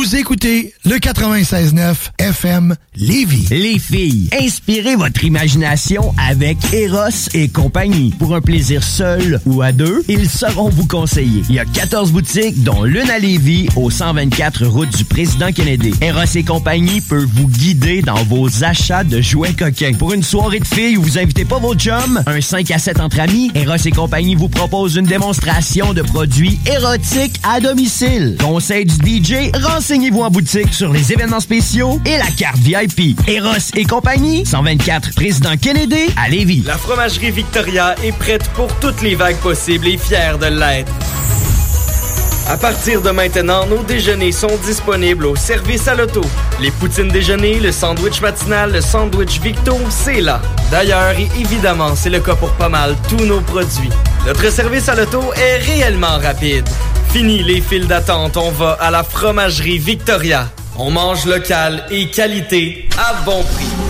Vous écoutez le 96.9 FM Lévis. Les filles, inspirez votre imagination avec Eros et compagnie. Pour un plaisir seul ou à deux, ils sauront vous conseiller. Il y a 14 boutiques, dont l'une à Lévis, au 124 route du Président Kennedy. Eros et compagnie peut vous guider dans vos achats de jouets coquins. Pour une soirée de filles où vous invitez pas vos chums, un 5 à 7 entre amis, Eros et compagnie vous propose une démonstration de produits érotiques à domicile. Conseil du DJ, renseignez-vous en boutique sur les événements spéciaux et la carte VIP. Eros et compagnie, 124 Président Kennedy à Lévis. La fromagerie Victoria est prête pour toutes les vagues possibles et fière de l'être. À partir de maintenant, nos déjeuners sont disponibles au service à l'auto. Les poutines déjeuner, le sandwich matinal, le sandwich Victo, c'est là. D'ailleurs, évidemment, c'est le cas pour pas mal tous nos produits. Notre service à l'auto est réellement rapide. Fini les files d'attente, on va à la fromagerie Victoria. On mange local et qualité à bon prix.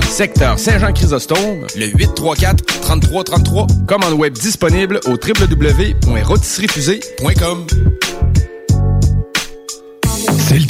secteur Saint-Jean-Chrysostome, le 834 3333. Commande web disponible au www.rôtisseriefusée.com.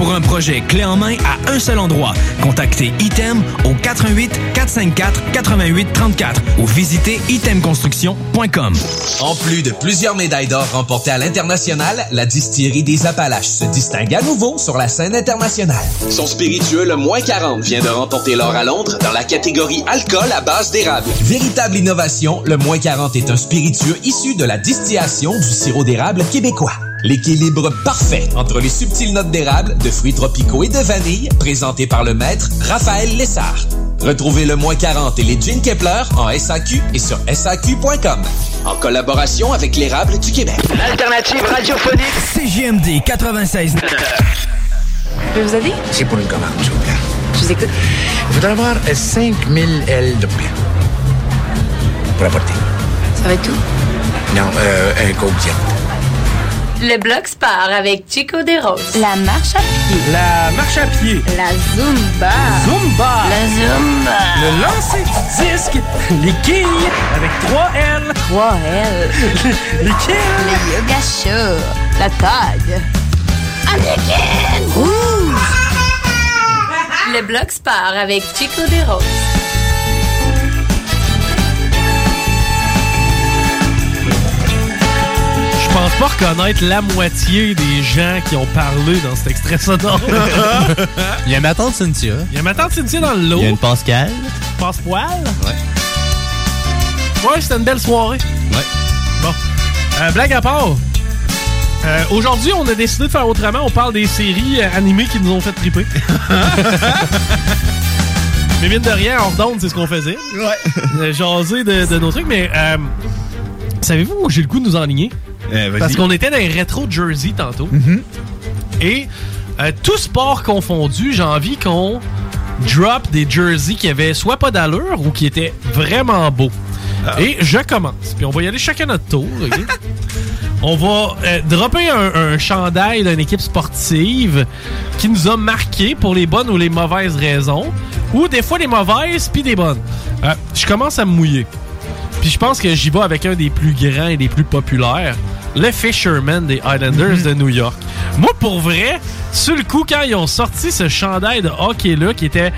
Pour un projet clé en main à un seul endroit, contactez Item au 88 454 88 34 ou visitez itemconstruction.com. En plus de plusieurs médailles d'or remportées à l'international, la distillerie des Appalaches se distingue à nouveau sur la scène internationale. Son spiritueux, le moins 40, vient de remporter l'or à Londres dans la catégorie alcool à base d'érable. Véritable innovation, le moins 40 est un spiritueux issu de la distillation du sirop d'érable québécois. L'équilibre parfait entre les subtiles notes d'érable, de fruits tropicaux et de vanille, présenté par le maître Raphaël Lessard. Retrouvez le moins 40 et les Gin Kepler en SAQ et sur SAQ.com. En collaboration avec l'érable du Québec. L'alternative radiophonique. CGMD 96. Je peux vous aider? C'est pour une commande, s'il vous plaît. Je vous écoute. Il faudra avoir euh, 5000 ailes de poulet. Pour apporter. Ça va être tout? Non, euh, un coke diète. Le bloc sport avec Chico des Roses. La marche à pied. La marche à pied. La Zumba. Zumba. La Zumba. Le lancer du disque. Les quilles avec 3 L. 3 L. Les quilles. Le yoga show. La tag. Anakin. Rouge. Le bloc sport avec Chico des Je pense pas reconnaître la moitié des gens qui ont parlé dans cet extrait sonore. [laughs] Il y a ma tante Cynthia. Il y a ma tante Cynthia dans le lot. Il y a une Pascal. Passe-poil. Ouais. Ouais, c'était une belle soirée. Ouais. Bon. Euh, blague à part. euh, Aujourd'hui, on a décidé de faire autrement. On parle des séries euh, animées qui nous ont fait triper. [laughs] mais mine de rien, hors d'onde, c'est ce qu'on faisait. Ouais. Jaser de, de nos trucs. Mais euh, savez-vous où j'ai le goût de nous enligner? Parce qu'on était dans les rétro Jersey tantôt. Et euh, tout sport confondu, j'ai envie qu'on drop des jerseys qui avaient soit pas d'allure ou qui étaient vraiment beaux. Et je commence. Puis on va y aller chacun notre tour. [laughs] on va euh, dropper un, un chandail d'une équipe sportive qui nous a marqué pour les bonnes ou les mauvaises raisons. Ou des fois les mauvaises puis des bonnes. Euh, je commence à me mouiller. Puis je pense que j'y vais avec un des plus grands et des plus populaires, le Fisherman des Islanders de New York. Moi, pour vrai, sur le coup, quand ils ont sorti ce chandail de hockey-là, qui était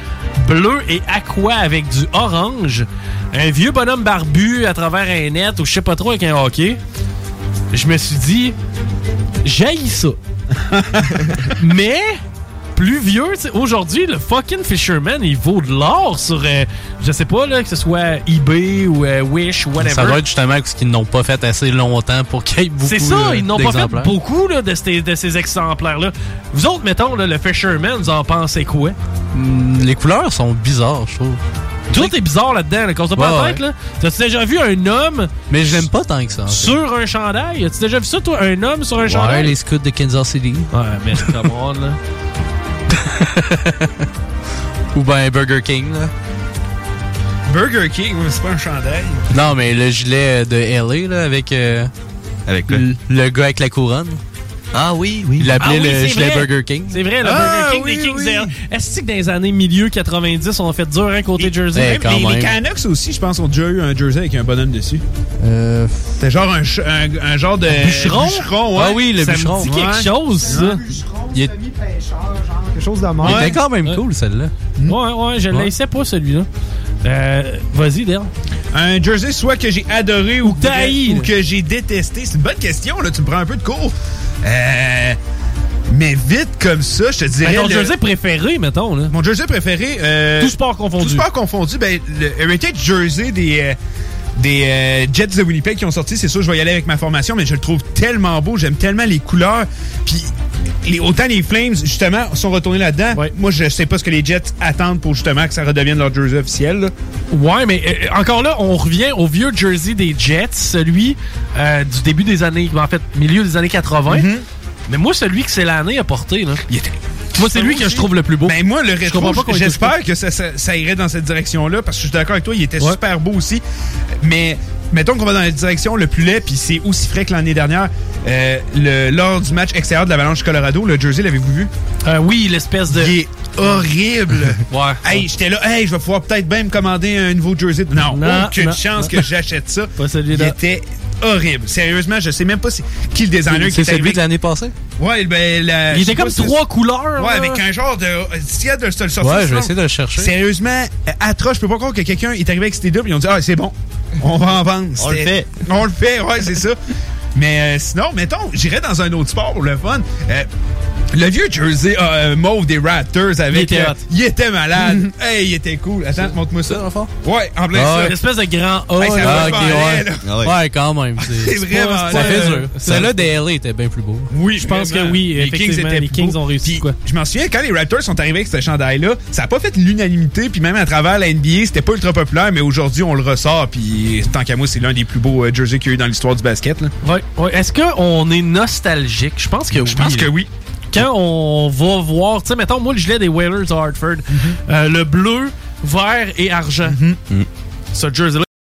bleu et aqua avec du orange, un vieux bonhomme barbu à travers un net ou je sais pas trop avec un hockey, je me suis dit, j'haïs ça. [laughs] Mais plus vieux, aujourd'hui, le fucking Fisherman, il vaut de l'or sur, euh, je sais pas, là, que ce soit eBay ou euh, Wish ou whatever. Ça doit être justement parce qu'ils n'ont pas fait assez longtemps pour qu'il y ait beaucoup C'est ça, euh, ils n'ont pas fait beaucoup là, de, ces, de ces exemplaires-là. Vous autres, mettons, là, le Fisherman, vous en pensez quoi? Hmm, Les couleurs sont bizarres, je trouve. Tout est bizarre là-dedans, là, qu'on se pas Ouais, la tête, là. T'as-tu déjà vu un homme... Mais je l'aime pas tant que ça. en fait. Sur un chandail? As-tu déjà vu ça, toi? Un homme sur un Ouais, chandail? les scouts de Kansas City. Ouais, mais come [laughs] on, là. Ou ben Burger King, là. Burger King, c'est pas un chandail. Non, mais le gilet de LA, là, avec. euh, avec le, le gars avec la couronne. Ah oui, oui. Il l'appelait Ah oui, le gilet vrai. Burger King. C'est vrai, le Ah, Burger King oui, des Kings. oui. Est-ce que dans les années milieu 90, on a fait dur, hein, côté Jersey? Eh, Même quand les, les même. Canucks aussi, je pense, ont déjà eu un jersey avec un bonhomme dessus. Euh... C'était genre un, un, un genre de. Bûcheron? ouais. Ah oui, le Ça me bûcheron. dit quelque ouais. chose, ça. Il, est- Quelque chose de il mal. était quand même cool, celle-là. Ouais, ouais, je ne Ouais. laissais pas celui-là. Euh, Vas-y, Dale. Un jersey soit que j'ai adoré ou, que t'as haï, ou là. que j'ai détesté. C'est une bonne question, là. Tu me prends un peu de cours. Euh, mais vite comme ça, je te dirais. Ben, ton le- jersey préféré, mettons, là. Mon jersey préféré. euh, Tout sport confondu. Tout sport confondu. Ben, le Heritage Jersey des. Des euh, Jets de Winnipeg qui ont sorti, c'est sûr, je vais y aller avec ma formation, mais je le trouve tellement beau, j'aime tellement les couleurs. Puis les, autant les Flames, justement, sont retournés là-dedans. Moi, je sais pas ce que les Jets attendent pour justement que ça redevienne leur jersey officiel. là. Ouais, mais euh, encore là, on revient au vieux jersey des Jets, celui euh, du début des années, en fait, milieu des années 80. Mm-hmm. Mais moi, celui que c'est l'année a porté, là. Moi, c'est lui que je trouve le plus beau. Ben moi, le Je rétro, j'espère que ça, ça- ça irait dans cette direction-là, parce que je suis d'accord avec toi, il était Ouais. super beau aussi. Mais mettons qu'on va dans la direction le plus laid, puis c'est aussi frais que l'année dernière. euh, le, lors du match extérieur de l'Avalanche Colorado, le jersey, l'avez-vous vu? Euh, oui, l'espèce de. Il est horrible. [laughs] ouais. Hey, j'étais là, hey, je vais pouvoir peut-être même commander un nouveau jersey. Non, Non, aucune non, chance non. que j'achète ça. Pas celui-là. Il était horrible. Sérieusement, je sais même pas si, qui le designer qui C'est est celui arrivé. de l'année passée? Ouais, ben, la- Il était comme trois couleurs. Ouais, là. avec un genre de. S'il y a de le sortir, Ouais, je vais essayer de le chercher. Sérieusement, euh, atroce. Je peux pas croire que quelqu'un est arrivé avec cette idée, puis ils ont dit, ah, c'est bon, on va en vendre. On le fait. [laughs] On le fait, ouais, c'est ça. Mais euh, sinon, mettons, j'irais dans un autre sport pour le fun. Euh, le vieux jersey euh, mauve des Raptors avec. Il était euh, il était malade. [laughs] hey, il était cool. Attends, montre-moi ça. Ouais, en plein Ah ça. Une espèce de grand A. Hey, ça là. va Ah, ouais. là. Ah ouais. Ouais, quand même. C'est [laughs] vraiment Ça fait dur. Euh, Celle-là des LA était bien plus beau. Oui, Je pense que oui, effectivement, les Kings ont réussi, Puis, quoi. Je m'en souviens, quand les Raptors sont arrivés avec ce chandail-là, ça n'a pas fait l'unanimité, puis même à travers la NBA, c'était pas ultra populaire, mais aujourd'hui, on le ressort, puis tant qu'à moi, c'est l'un des plus beaux euh, jerseys qu'il y a eu dans l'histoire du basket. là. Ouais, ouais. Est-ce qu'on est nostalgique? Je pense que oui. Je pense que oui. Quand on va voir, tu sais, mettons, moi, le gilet des Whalers de Hartford, Mm-hmm. euh, le bleu, vert et argent. Ce jersey-là,